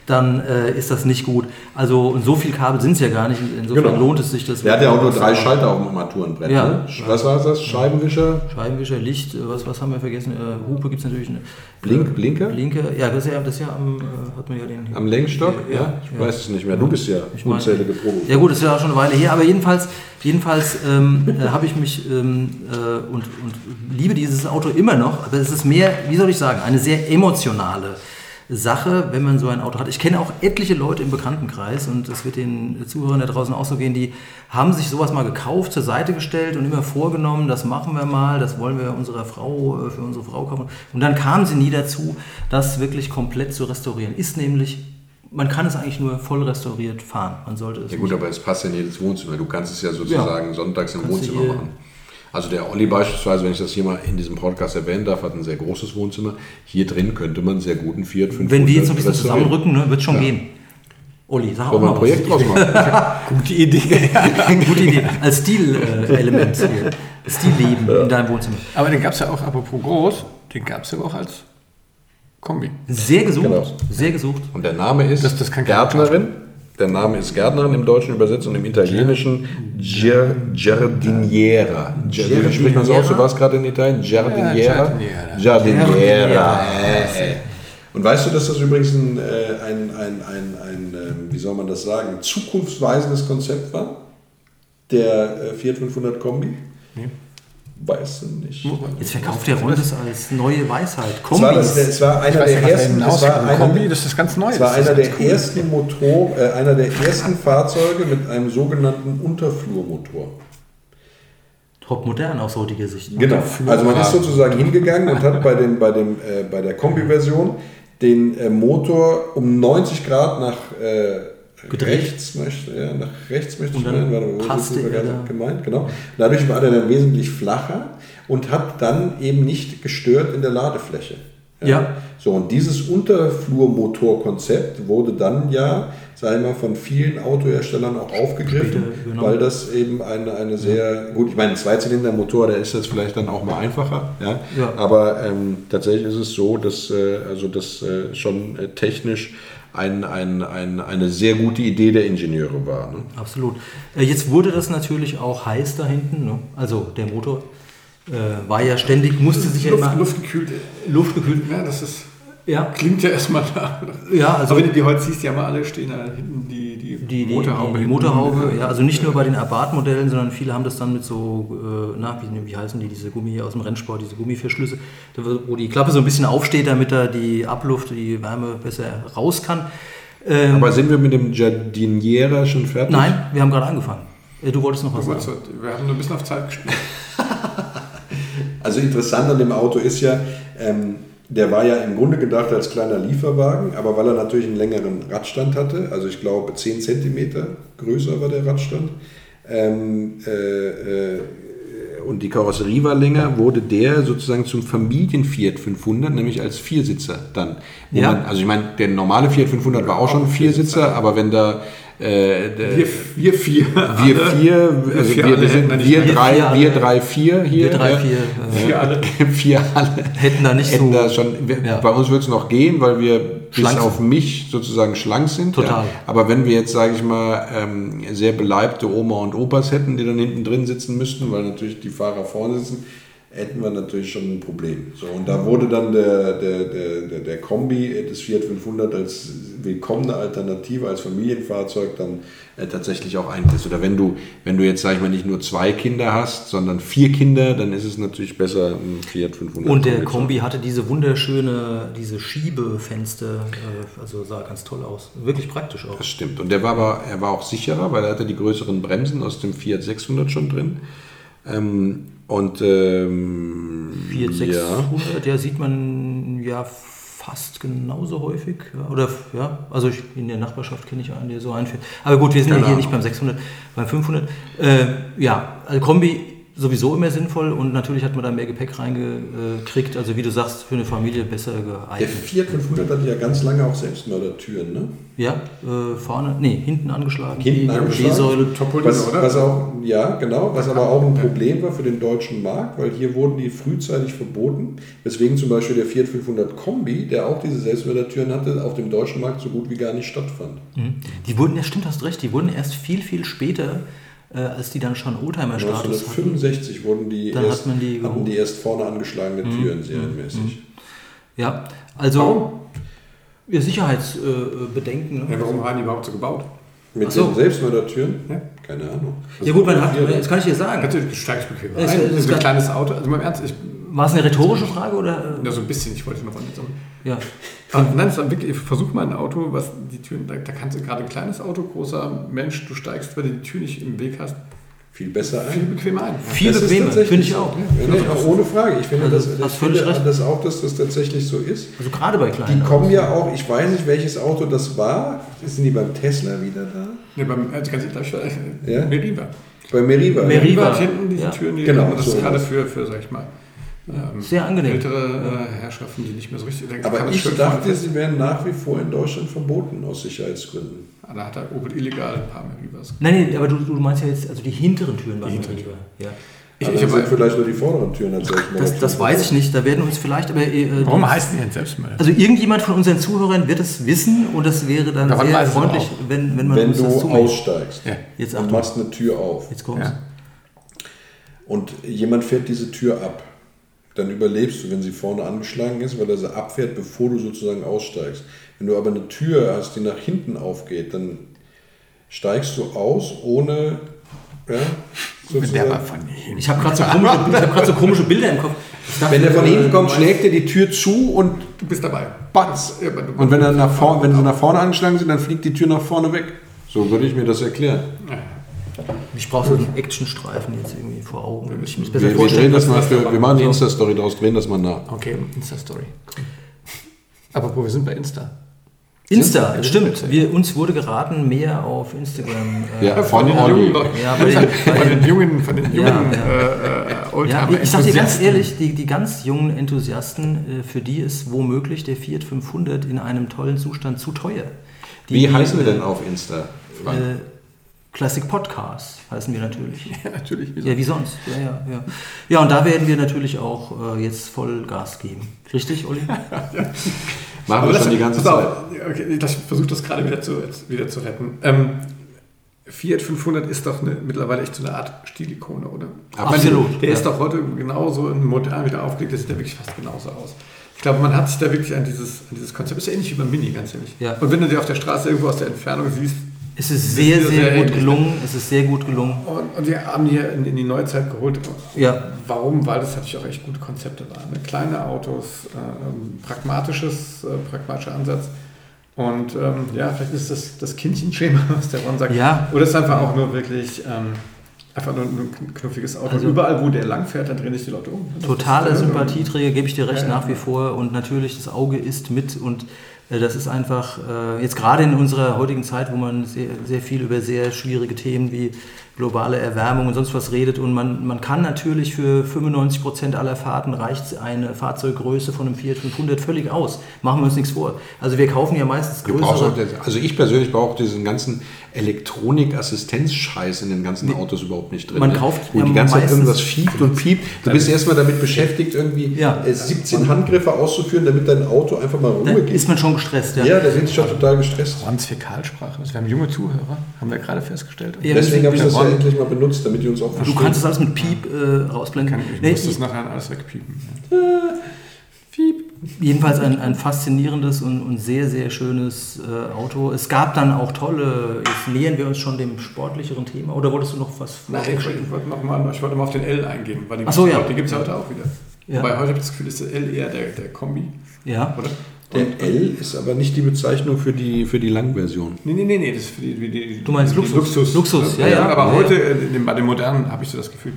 dann äh, ist das nicht gut. Also so viel Kabel sind es ja gar nicht. Insofern genau. lohnt es sich das.
Der hat ja auch nur drei Schalter auf dem Armaturenbrett. Ja. Ne? Was war das? Scheibenwischer?
Scheibenwischer, Licht, was, was haben wir vergessen? Äh, Hupe gibt es natürlich. Eine,
Blink, Blinker?
Blinker, ja, das ist ja, das ist ja am, äh, hat man ja den.
Am Längsstock? Ja, ja ich ja. weiß es nicht mehr. Du bist ja ich unzählige
Probe. Ja gut, das ist ja auch schon eine Weile her, aber jedenfalls, jedenfalls ähm, äh, habe ich mich ähm, äh, und, und liebe dieses Auto immer noch, aber es ist mehr, wie soll ich sagen, eine sehr emotionale Sache, wenn man so ein Auto hat. Ich kenne auch etliche Leute im Bekanntenkreis und das wird den Zuhörern da draußen auch so gehen, die haben sich sowas mal gekauft, zur Seite gestellt und immer vorgenommen, das machen wir mal, das wollen wir unserer Frau, äh, für unsere Frau kaufen. Und dann kamen sie nie dazu, das wirklich komplett zu restaurieren. Ist nämlich man kann es eigentlich nur voll restauriert fahren. Man sollte es.
Ja gut, aber es passt ja in jedes Wohnzimmer. Du kannst es ja sozusagen ja. sonntags im Wohnzimmer machen. Also der Olli beispielsweise, wenn ich das hier mal in diesem Podcast erwähnen darf, hat ein sehr großes Wohnzimmer. Hier drin könnte man sehr guten Fiat 500
Wenn wir jetzt ein bisschen zusammenrücken, ne, wird schon ja. gehen.
Olli, sag auch mal ein Projekt draus machen.
Gute Idee. Gute Idee. Als Stilelement. Äh, Stilleben ja. in deinem Wohnzimmer.
Aber den gab es ja auch, apropos groß, den gab es ja auch als Kombi.
Sehr gesucht. Genau. Sehr gesucht.
Und der Name ist
das, das
Gärtnerin. Der Name ist Gärtnerin im Deutschen übersetzt und im Italienischen Giardiniera. Wie spricht man so aus? Du warst gerade in Italien? Giardiniera. Giardiniera. Und weißt du, dass das übrigens ein, äh, ein, ein, ein, ein, ähm, wie soll man das sagen, zukunftsweisendes Konzept war? Der äh, Fiat 500 Kombi? Weiß nicht.
Jetzt verkauft der das als neue Weisheit.
Kombi. Es war, das, war einer der ersten.
Das war einer, Kombi, das ist ganz neu.
Das war einer der cool. ersten Motor, äh, einer der ersten Fahrzeuge mit einem sogenannten Unterflurmotor.
Top modern aus heutiger Sicht.
Genau. Also man ist sozusagen hingegangen und hat bei, dem, bei, dem, äh, bei der Kombi-Version den äh, Motor um 90 Grad nach äh, rechts möchte, ja, nach rechts möchte ich meinen, war passte er gemeint, genau. Dadurch war der dann wesentlich flacher und hat dann eben nicht gestört in der Ladefläche.
Ja. ja.
So, und dieses Unterflurmotorkonzept wurde dann ja, wir mal, von vielen Autoherstellern auch aufgegriffen, Später, genau. weil das eben eine, eine sehr, ja. gut, ich meine, ein Zweizylindermotor, der ist jetzt vielleicht dann auch mal einfacher, ja, ja. aber ähm, tatsächlich ist es so, dass äh, also das äh, schon äh, technisch ein, ein, ein, eine sehr gute Idee der Ingenieure war. Ne?
Absolut. Äh, jetzt wurde das natürlich auch heiß da hinten, ne? also der Motor äh, war ja ständig, musste sich
Luft,
ja immer...
Luftgekühlt.
Luftgekühlt.
Ja, das ist... Ja. Klingt ja erstmal da.
Ja, also,
Aber wenn du die heute siehst, die haben alle stehen da hinten die, die,
die, die Motorhaube. Die, die Motorhaube, ja, also nicht nur bei den Abarth-Modellen, sondern viele haben das dann mit so, äh, na, wie, wie heißen die, diese Gummi aus dem Rennsport, diese Gummiverschlüsse, wo die Klappe so ein bisschen aufsteht, damit da die Abluft, die Wärme besser raus kann.
Ähm, Aber sind wir mit dem Giardiniera schon fertig?
Nein, wir haben gerade angefangen. Äh, du wolltest noch was sagen.
Wir haben nur ein bisschen auf Zeit gespielt.
also interessant an dem Auto ist ja, ähm, der war ja im Grunde gedacht als kleiner Lieferwagen, aber weil er natürlich einen längeren Radstand hatte, also ich glaube 10 cm größer war der Radstand, ähm, äh, äh, und die Karosserie war länger, wurde der sozusagen zum Familien-Fiat 500, nämlich als Viersitzer dann. Ja. Man, also ich meine, der normale Fiat 500 war auch schon Viersitzer, aber wenn da Äh,
wir, wir vier.
Wir vier,
wir,
also
vier
wir, wir sind wir, drei,
vier
wir drei, vier hier.
Wir drei, vier. Äh,
vier alle.
vier alle.
hätten da nicht
Hätten
so.
da schon, wir,
Ja.
Bei uns wird es noch gehen, weil wir bis
Schlank sind.
auf mich sozusagen schlank sind.
Total.
Ja. Aber wenn wir jetzt, sage ich mal, ähm, sehr beleibte Oma und Opas hätten, die dann hinten drin sitzen müssten, weil natürlich die Fahrer vorne sitzen, hätten wir natürlich schon ein Problem. So, und da wurde dann der, der, der, der, Kombi des Fiat 500 als willkommene Alternative, als Familienfahrzeug dann äh, tatsächlich auch eingesetzt. Oder wenn du, wenn du jetzt, sage ich mal, nicht nur zwei Kinder hast, sondern vier Kinder, dann ist es natürlich besser, ein Fiat 500
Und der. Kombi hatte diese wunderschöne, diese Schiebefenster, äh, also sah ganz toll aus. Wirklich praktisch auch.
Das stimmt. Und der war aber, er war auch sicherer, weil er hatte die größeren Bremsen aus dem Fiat 600 schon drin. Ähm, und ähm,
Fiat
ja,
600, ja, sieht man ja fast genauso häufig. Ja, oder ja, also ich, in der Nachbarschaft kenne ich einen, der so einfährt. Aber gut, wir sind ja
Keine
hier nicht beim 600, beim 500. Äh, ja, also Kombi sowieso immer sinnvoll und natürlich hat man da mehr Gepäck reingekriegt. Also wie du sagst, für eine Familie besser
der
geeignet.
Fiat 500 hatte ja ganz lange auch Selbstmördertüren, ne?
Ja, äh, vorne, nee, hinten angeschlagen.
Hinten
die
angeschlagen?
D-Säule.
Topolino,
Was,
oder?
was auch, ja, genau, was aber auch ein Problem war für den deutschen Markt, weil hier wurden die frühzeitig verboten, weswegen zum Beispiel der Fiat 500 Kombi, der auch diese Selbstmördertüren hatte, auf dem deutschen Markt so gut wie gar nicht stattfand.
Mhm. Die wurden, ja stimmt, hast recht, die wurden erst viel, viel später, äh, als die dann schon Oldtimer-Status hatten.
1965 wurden die,
Dann hat
erst,
man die
hatten die erst vorne angeschlagene Türen serienmäßig.
Ja, also
Warum?
ja, Sicherheitsbedenken.
Ja, warum waren die überhaupt so gebaut?
Mit
so.
den Selbstmördertüren?
Ja.
Keine Ahnung.
ja gut, man hat, das kann ich dir sagen.
Natürlich, du steigst bequem
Es-
rein.
es
Das ist
kann-
ein kleines Auto. Also mal im Ernst, ich,
War es eine rhetorische Frage oder?
ja, so ein bisschen, ich wollte noch mal sagen.
Ja.
Aber nein, es war wirklich, versuch mal ein Auto, was die Türen, da, da kannst du gerade ein kleines Auto, großer Mensch, du steigst, weil du die Tür nicht im Weg hast,
Viel besser
viel
ein.
bequemer ein.
Viel
Das
bequemer,
tatsächlich
finde ich auch.
Ja, nee, auch ohne Frage. Ich finde,
Also,
das, ich finde
recht.
das auch, dass das tatsächlich so ist.
Also gerade bei
Die
kleinen.
kommen ja auch, ich weiß nicht, welches Auto das war. Sind die beim Tesla wieder da?
Nee, beim, also ganz ehrlich,
Ja?
Meriva.
Bei Meriva.
Meriva.
Meriva hat hinten diese
Ja.
Türen, die,
Genau,
das
so.
ist gerade für, für, sag ich mal, ähm,
Sehr angenehm.
ältere äh, Herrschaften, die nicht mehr so richtig... kann
Aber
das
ich dachte, sie wären nach wie vor in Deutschland verboten aus Sicherheitsgründen.
fest- Da hat er Opel illegal ein paar Merivas.
Nein, nee, aber du, du meinst ja jetzt, also die hinteren Türen waren
Die hinteren
lieber. Ja.
Ich,
Aber
ich habe
sind vielleicht nur die vorderen Türen als Selbstmörder.
Das, das weiß ich nicht, da werden uns vielleicht, aber äh,
Warum heißen die denn Selbstmörder?
Also irgendjemand von unseren Zuhörern wird es wissen und es wäre dann
Daran
sehr freundlich, wenn, wenn man
Wenn
uns das
du
zumeldet.
aussteigst
Ja.
Jetzt
und machst eine Tür auf
jetzt kommt's.
Ja.
und jemand fährt diese Tür ab, dann überlebst du, wenn sie vorne angeschlagen ist, weil er sie abfährt, bevor du sozusagen aussteigst. Wenn du aber eine Tür hast, die nach hinten aufgeht, dann steigst du aus, ohne ja, sozusagen,
von hinten.
Ich habe gerade so, hab so komische Bilder im Kopf. Dachte,
Wenn der von
äh,
hinten kommt, schlägt er die Tür zu und
Du bist dabei.
batz.
Ja,
Und wenn, er nach vorne, wenn sie nach vorne angeschlagen sind, dann fliegt die Tür nach vorne weg. So würde ich mir das erklären.
meinst- Ich brauche so einen Actionstreifen jetzt irgendwie vor Augen. Ich muss
Wir,
besser
wir,
vorstellen.
drehen das mal wir machen eine Insta-Story draus, drehen das mal nach.
Okay, Insta-Story. Cool. Aber wo wir sind bei Insta.
Insta,
Sind-
stimmt. Wir, uns wurde geraten, mehr auf Instagram. äh,
Ja,
Von den jungen Leuten.
Ja, bei den- bei
von
den-
jungen, von den jungen
Ja, ja.
äh, äh,
Ja,
Oldtimer
ich sag dir ganz ehrlich, die, die ganz jungen Enthusiasten, äh, für die ist womöglich der Fiat 500 in einem tollen Zustand zu teuer. Die,
Wie
die,
heißen wir
äh,
denn auf Insta? Frank?
Classic Podcast heißen wir natürlich.
Ja, natürlich.
Ja, wie sonst. Ja, ja, ja. ja, und da werden wir natürlich auch äh, jetzt voll Gas geben. Richtig, Olli?
Machen wir schon die ganze Zeit.
Okay, ich versuche das gerade wieder zu, wieder zu retten. Ähm, Fiat 500 ist doch eine, mittlerweile echt so eine Art Stilikone, oder?
Absolut,
meine, Der
ja.
ist doch heute genauso in modern wieder aufgelegt, der sieht ja wirklich fast genauso aus. Ich glaube, man hat sich da wirklich an dieses, an dieses Konzept, ist ja ähnlich wie beim Mini, ganz ehrlich.
Ja.
Und wenn du dir auf der Straße irgendwo aus der Entfernung siehst,
Es ist sehr, sehr,
sehr
gut gelungen. Es ist sehr gut gelungen.
und, und wir haben hier in, in die Neuzeit geholt.
Ja,
Warum? Weil das natürlich auch echt gute Konzepte waren. Ne? Kleine Autos, äh, pragmatisches, äh, pragmatischer Ansatz. Und ähm, ja, vielleicht ist das das Kindchenschema, was der Ron sagt.
Ja.
Oder ist einfach auch nur wirklich ähm, einfach nur ein knuffiges Auto.
Also-
und überall, wo der langfährt, dann drehen sich die Leute um. Das
totale
äh,
Sympathieträger, gebe ich dir recht,
Ja, ja,
nach wie
ja.
vor. Und natürlich, das Auge ist mit. Und das ist einfach, äh, jetzt gerade in unserer heutigen Zeit, wo man sehr, sehr viel über sehr schwierige Themen wie globale Erwärmung und sonst was redet. Und man, man kann natürlich für 95 Prozent aller Fahrten reicht eine Fahrzeuggröße von einem Fiat 500 völlig aus. Machen wir uns nichts vor. Also wir kaufen ja meistens größere.
also ich persönlich brauche diesen ganzen, Elektronik-Assistenzscheiß in den ganzen Autos überhaupt nicht drin.
Man
ne?
kauft
Wo
ja
die ganze Zeit irgendwas fiebt und piept. Du bist erstmal damit beschäftigt, irgendwie
Ja.
äh, 17 Handgriffe auszuführen, damit dein Auto einfach mal
Da
Ruhe
ist
gibt.
man schon gestresst, ja.
Ja, da sind schon total gestresst.
Rons Fäkalsprache. Wir haben junge Zuhörer, haben wir gerade festgestellt.
Ja,
Deswegen habe ich das ja endlich mal benutzt, damit die uns auch
Du
verstehen.
kannst es alles mit Piep äh, rausblenden.
Kann, ich
Nee,
muss das nachher alles wegpiepen.
Jedenfalls ein, ein faszinierendes und, und sehr, sehr schönes äh, Auto. Es gab dann auch tolle, jetzt nähern wir uns schon dem sportlicheren Thema. Oder wolltest du noch was
Nein, ich wollte, ich wollte noch mal, ich wollte mal auf den L eingehen, weil den
so, ja.
gibt es ja heute auch wieder.
Ja.
Wobei heute habe ich das Gefühl, ist der L eher der, der Kombi,
Ja.
oder?
Der L ist aber nicht die Bezeichnung für die, für die Langversion.
Nee, nee, nee, nee, das ist für die, die
Du meinst
die
Luxus.
Luxus,
Luxus,
ne?
ja, ja.
Aber
Ja,
heute,
ja.
äh, in dem- bei den modernen, habe ich so das Gefühl.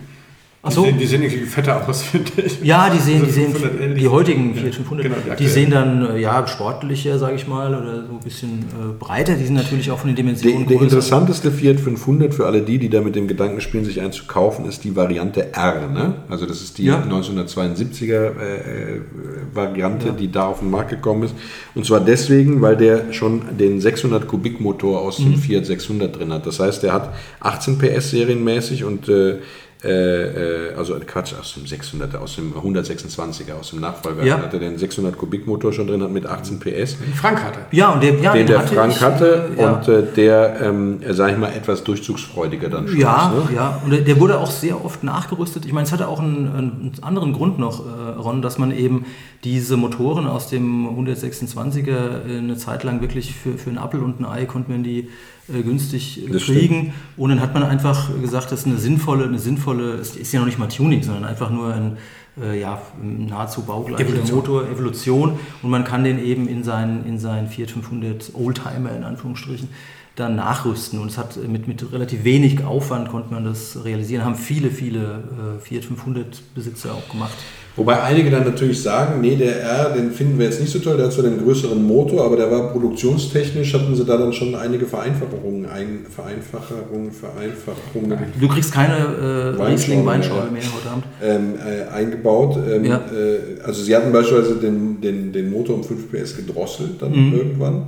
Ach so.
Die, sehen- die sehen irgendwie fetter aus, finde ich.
Ja, die sehen,
Also
die, sehen
500L,
die heutigen Fiat 500,
Genau, die
die sehen dann äh, ja sportlicher, sage ich mal, oder so ein bisschen äh, breiter. Die sind natürlich auch von den
Der,
Dimensionen
der
größer.
interessanteste Fiat 500 für alle die, die da mit dem Gedanken spielen, sich einen zu kaufen, ist die Variante R. Ne? Also das ist die
Ja.
1972er äh, äh, Variante, die da auf den Markt gekommen ist. Und zwar deswegen, weil der schon den 600 Kubik Motor aus dem Fiat 600 drin hat. Das heißt, der hat 18 PS serienmäßig und äh, äh, äh, also Quatsch, aus dem 600er, aus dem 126er, aus dem Nachfolger
Ja.
hat er den 600 Kubik Motor schon drin, hat mit 18 PS
Die Frank hatte.
Ja, und der, ja,
den der
hatte
Frank
ich,
hatte
äh, ja.
und äh, der, ähm, sag ich mal, etwas durchzugsfreudiger dann schon
Ja,
ist. Ne?
ja, und der- der wurde auch sehr oft nachgerüstet. Ich meine, es hatte auch einen, einen anderen Grund noch, äh, Ron, dass man eben diese Motoren aus dem 126er äh, eine Zeit lang wirklich für, für einen Apfel und ein Ei konnte man die äh, günstig äh,
Das
kriegen. Und dann hat man einfach gesagt, das ist eine sinnvolle, eine sinnvolle, es ist ja noch nicht mal Tuning, sondern einfach nur ein äh, ja, nahezu baugleicher
Evolution.
Motor, Evolution. Und man kann den eben in seinen, in seinen Fiat 500 Oldtimer in Anführungsstrichen dann nachrüsten. Und es hat mit, mit relativ wenig Aufwand konnte man das realisieren. Haben viele, viele äh, Fiat 500 Besitzer auch gemacht.
Wobei einige dann natürlich sagen, nee, der R, den finden wir jetzt nicht so toll, der hat zwar den größeren Motor, aber der war produktionstechnisch, hatten sie da dann schon einige Vereinfachungen, ein, Vereinfachungen, Vereinfachungen
Du kriegst keine äh,
Weinschorle
Riesling
mehr,
heute Abend.
ähm, äh, eingebaut. Ähm,
Ja.
äh, also sie hatten beispielsweise den, den, den Motor um 5 PS gedrosselt dann
Mhm.
irgendwann.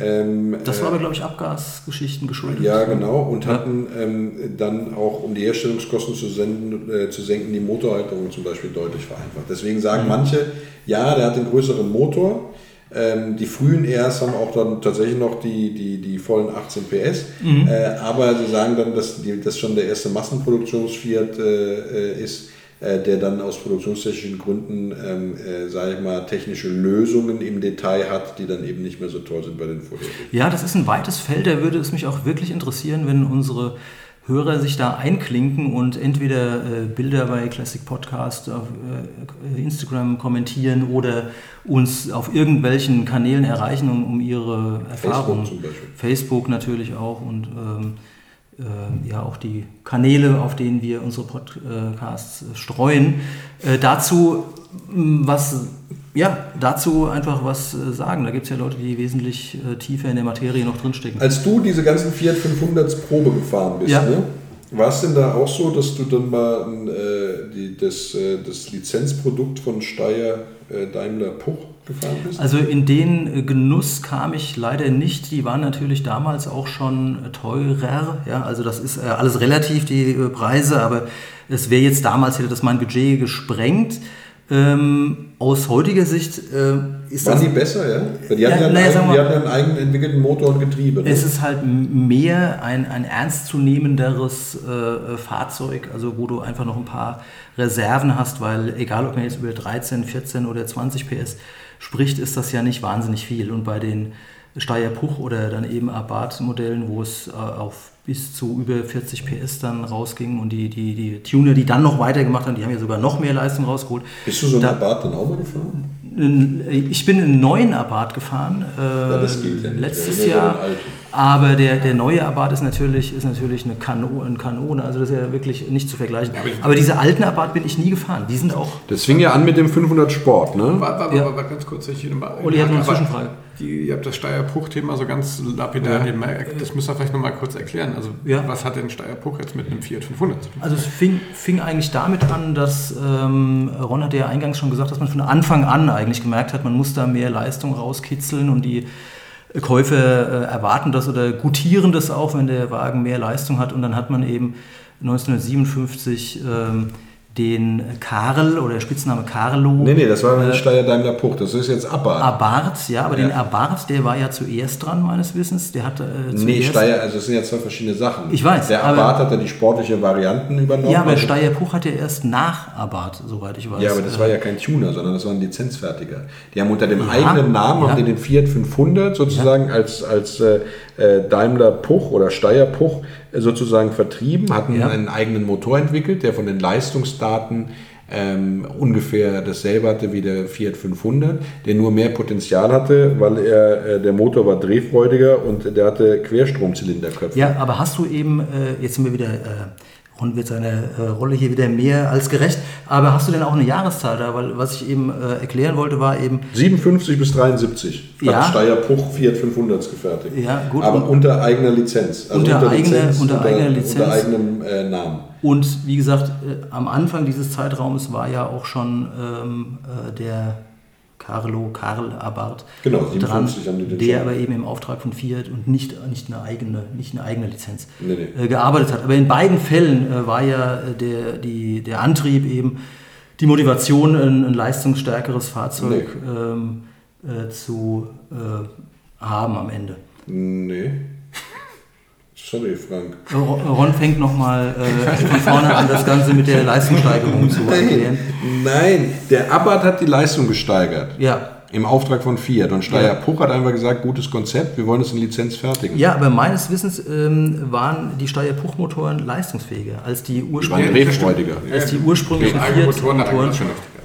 Ähm,
Das
äh,
war aber, glaube ich, Abgasgeschichten geschuldet.
Ja, genau. Und
Ja.
hatten ähm, dann auch, um die Herstellungskosten zu, senden, äh, zu senken, die Motorhalterung zum Beispiel deutlich vereinfacht. Deswegen sagen manche, ja, der hat den größeren Motor. Ähm, die frühen ERs haben auch dann tatsächlich noch die, die, die vollen 18 PS. Äh, aber sie sagen dann, dass das schon der erste Massenproduktionsfiat äh, äh, ist, äh, der dann aus produktionstechnischen Gründen, ähm, äh, sage ich mal, technische Lösungen im Detail hat, die dann eben nicht mehr so toll sind bei den vorherigen.
Ja, das ist ein weites Feld. Da würde es mich auch wirklich interessieren, wenn unsere Hörer sich da einklinken und entweder äh, Bilder bei Classic Podcast auf äh, Instagram kommentieren oder uns auf irgendwelchen Kanälen erreichen, um, um ihre Erfahrungen.
Beispiel.
Facebook natürlich auch und ähm, äh, ja auch die Kanäle, auf denen wir unsere Podcasts äh, streuen. Äh, dazu was ja, dazu einfach was äh, sagen. Da gibt es ja Leute, die wesentlich äh, tiefer in der Materie noch drinstecken.
Als du diese ganzen Fiat 500s Probe gefahren bist,
Ja.
ne? war es denn da auch so, dass du dann mal äh, die, das, äh, das Lizenzprodukt von Steyr äh, Daimler Puch gefahren bist?
Also in den äh, Genuss kam ich leider nicht. Die waren natürlich damals auch schon teurer. Ja, also das ist alles relativ, die Preise, aber es wäre jetzt damals, hätte das mein Budget gesprengt. Ähm, aus heutiger Sicht äh, ist
Waren
das...
die besser, ja? Weil die
Ja,
hatten ja, einen,
naja,
die hatten ja einen eigenen entwickelten Motor und Getriebe. Ne?
Es ist halt mehr ein, ein ernstzunehmenderes äh, Fahrzeug, also wo du einfach noch ein paar Reserven hast, weil egal ob man jetzt über 13, 14 oder 20 PS spricht, ist das ja nicht wahnsinnig viel. Und bei den Steyr Puch oder dann eben Abarth-Modellen, wo es äh, auf bis zu über 40 PS dann rausging und die, die, die Tuner, die dann noch weitergemacht haben, die haben ja sogar noch mehr Leistung rausgeholt.
Bist du so ein
Da-
Abarth dann auch mal gefahren?
Ich bin einen neuen Abarth gefahren, äh,
das geht ja nicht.
letztes
ja
Jahr. Aber der, der neue Abarth ist natürlich, ist natürlich eine Kanone, eine Kanone, also das ist ja wirklich nicht zu vergleichen. Aber diese alten Abarth bin ich nie gefahren. Die sind auch.
Das fing ja an mit dem 500 Sport, ne?
Warte, warte,
Ja.
warte, warte ganz kurz. Ich
Olli hat noch eine
Aber
Zwischenfrage.
Die, ihr habt das Steyr-Puch-Thema so ganz lapidar gemerkt. Das müsst ihr vielleicht nochmal kurz erklären. Also,
Ja.
was hat denn Steyr-Puch jetzt mit einem Fiat 500 zu tun?
Also es fing, fing eigentlich damit an, dass ähm, Ron hat ja eingangs schon gesagt, dass man von Anfang an eigentlich gemerkt hat, man muss da mehr Leistung rauskitzeln und die Käufer äh, erwarten das oder gutieren das auch, wenn der Wagen mehr Leistung hat. Und dann hat man eben 1957 ähm, den Karl oder der Spitzname Carlo.
Nee, nee, das war äh, Steyr Daimler Puch, das ist jetzt Abarth.
Abarth, ja, aber ja. den Abarth, der war ja zuerst dran, meines Wissens. Der hatte
äh, zuerst Nee, Steyr, also das sind ja zwei verschiedene Sachen.
Ich weiß.
Der Abarth hat ja die sportliche Varianten übernommen.
Ja, aber also Steyr Puch hat ja erst nach Abarth, soweit ich weiß.
Ja, aber das war ja kein Tuner, sondern das war ein Lizenzfertiger. Die haben unter dem ja, eigenen Namen, ja. haben die den Fiat 500 sozusagen als, als äh, äh, Daimler Puch oder Steyr Puch sozusagen vertrieben, hatten ja. einen eigenen Motor entwickelt, der von den Leistungsdaten ähm, ungefähr dasselbe hatte wie der Fiat 500, der nur mehr Potenzial hatte, weil er äh, der Motor war drehfreudiger und der hatte Querstromzylinderköpfe.
Ja, aber hast du eben, äh, jetzt sind wir wieder äh, und wird seine äh, Rolle hier wieder mehr als gerecht. Aber hast du denn auch eine Jahreszahl da? Weil was ich eben äh, erklären wollte, war eben.
57 bis 73 hat ja. Steyr Puch Fiat 500 gefertigt.
Ja, gut.
Aber unter eigener Lizenz.
Also unter, unter, eigene, Lizenz, unter, unter eigener Lizenz.
Unter eigenem äh, Namen.
Und wie gesagt, äh, am Anfang dieses Zeitraums war ja auch schon ähm, äh, der Carlo, Karl Abarth
genau,
dran, der aber eben im Auftrag von Fiat und nicht, nicht, eine, eigene, nicht eine eigene Lizenz nee, nee. Äh, gearbeitet hat. Aber in beiden Fällen äh, war ja äh, der, die, der Antrieb eben die Motivation, ein, ein leistungsstärkeres Fahrzeug nee. ähm, äh, zu äh, haben am Ende.
Nee. Sorry, Frank.
Ron fängt nochmal äh, von vorne an, das Ganze mit der Leistungssteigerung zu erklären.
Nein, der Abarth hat die Leistung gesteigert.
Ja.
Im Auftrag von Fiat. Und Steyr ja. Puch hat einfach gesagt, gutes Konzept, wir wollen es in Lizenz fertigen.
Ja, aber meines Wissens ähm, waren die Steyr Puch Motoren leistungsfähiger als die ursprünglichen.
Die drehfreudiger.
Als die ursprünglichen Fiat Motoren.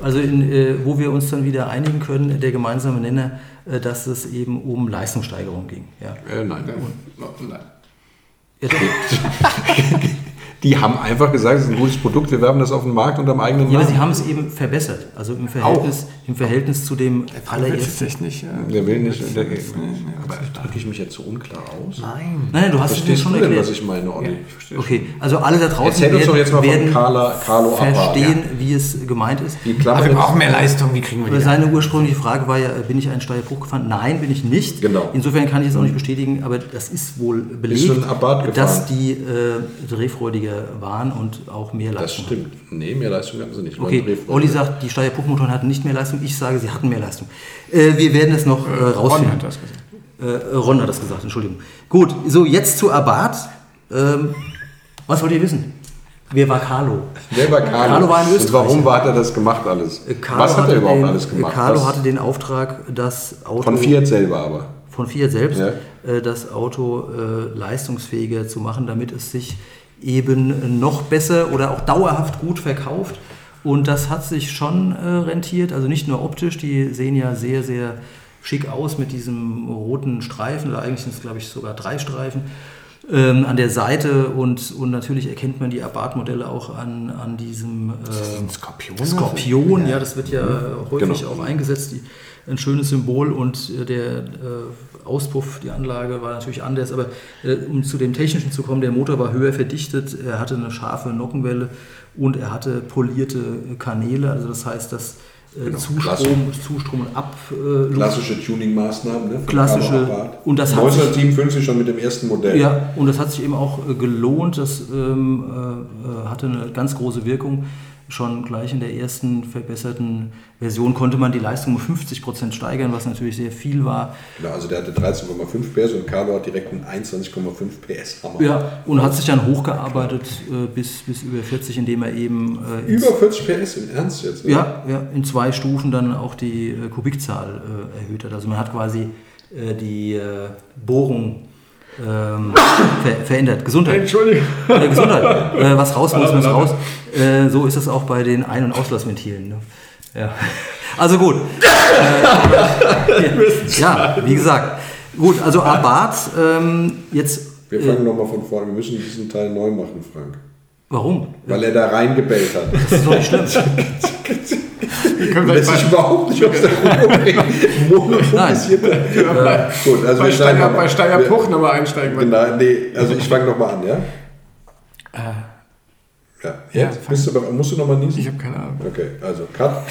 Also in, äh, wo wir uns dann wieder einigen können, der gemeinsame Nenner, äh, dass es eben um Leistungssteigerung ging. Ja.
Äh, nein. Und, nein. やって Die haben einfach gesagt, es ist ein gutes Produkt, wir werben das auf den Markt unter dem eigenen
Namen. Ja, aber sie haben es eben verbessert. Also im Verhältnis, im Verhältnis zu dem allerersten.
Nicht, ja. Der will nicht. Der, der, aber drücke ich mich jetzt so unklar aus?
Nein. Nein, du hast es mir schon du erklärt.
was ich meine, Olli?
Ja, okay, also alle da draußen
werden, uns doch jetzt mal werden Carla, Carlo
verstehen, ja. wie es gemeint ist.
Die aber wir brauchen mehr Leistung, wie kriegen wir
die? Seine ursprüngliche Frage war ja, bin ich einen Steuerbruch gefahren? Nein, bin ich nicht.
Genau.
Insofern kann ich es auch nicht bestätigen, aber das ist wohl belegt, dass die äh, drehfreudiger waren und auch mehr Leistung.
Das stimmt. Hatten. Nee, mehr Leistung hatten sie nicht.
Okay, Olli sagt, die Steyr-Puch-Motoren hatten nicht mehr Leistung. Ich sage, sie hatten mehr Leistung. Äh, wir werden es noch äh, rausfinden. Ron hat das gesagt. Äh, Ron hat das gesagt, Entschuldigung. Gut, so jetzt zu Abarth. Ähm, was wollt ihr wissen? Wer war Carlo?
Wer war Carlo?
Carlo war ein Österreicher.
Und warum hat er das gemacht alles?
Äh, Carlo was hat er überhaupt den, alles gemacht? Carlo was? hatte den Auftrag, das
Auto... Von Fiat selber aber.
Von Fiat selbst, ja. äh, das Auto äh, leistungsfähiger zu machen, damit es sich eben noch besser oder auch dauerhaft gut verkauft. Und das hat sich schon äh, rentiert, also nicht nur optisch, die sehen ja sehr, sehr schick aus mit diesem roten Streifen, oder eigentlich sind es, glaube ich, sogar drei Streifen ähm, an der Seite und, und natürlich erkennt man die Abarth-Modelle auch an, an diesem
äh, Skorpion.
Skorpion, ja, das wird ja mhm. häufig genau. auch eingesetzt, die, ein schönes Symbol und äh, der äh, Auspuff, die Anlage war natürlich anders, aber äh, um zu dem Technischen zu kommen, der Motor war höher verdichtet, er hatte eine scharfe Nockenwelle und er hatte polierte Kanäle, also das heißt, dass äh, genau. Zustrom, Zustrom und Ab.
Äh, Klassische Tuning-Maßnahmen, ne?
Klassische.
Und das 1957 schon mit dem ersten Modell.
Ja, und das hat sich eben auch äh, gelohnt. Das ähm, äh, hatte eine ganz große Wirkung schon gleich in der ersten verbesserten Version konnte man die Leistung um 50 Prozent steigern, was natürlich sehr viel war.
Genau, also der hatte 13,5 PS und Carlo hat direkt einen 21,5 PS
Hammer. Ja, und hat sich dann hochgearbeitet äh, bis, bis über 40, indem er eben...
Äh, über 40 PS, im Ernst jetzt?
Oder? Ja, ja, in zwei Stufen dann auch die äh, Kubikzahl äh, erhöht hat. Also man hat quasi äh, die äh, Bohrung ähm, ver verändert. Gesundheit.
Entschuldigung.
Äh, Gesundheit. Äh, was raus muss, muss raus. Äh, so ist es auch bei den Ein- und Auslassventilen. Ne? Ja. Also gut. Äh, ja, wie gesagt. Gut, also Abarth, ähm, jetzt.
Wir fangen äh, nochmal von vorne. Wir müssen diesen Teil neu machen, Frank.
Warum?
Weil er da reingebellt hat.
Das ist doch nicht schlimm.
das ist überhaupt nicht aus der
monopolisierte.
Ja. Gut, also bei, Steiger, bei Steiger Puch nochmal einsteigen.
Genau, nee, also ich fange nochmal an, ja?
Äh,
ja, jetzt ja, bist du, musst du nochmal niesen?
Ich habe keine Ahnung.
Okay, also Cut.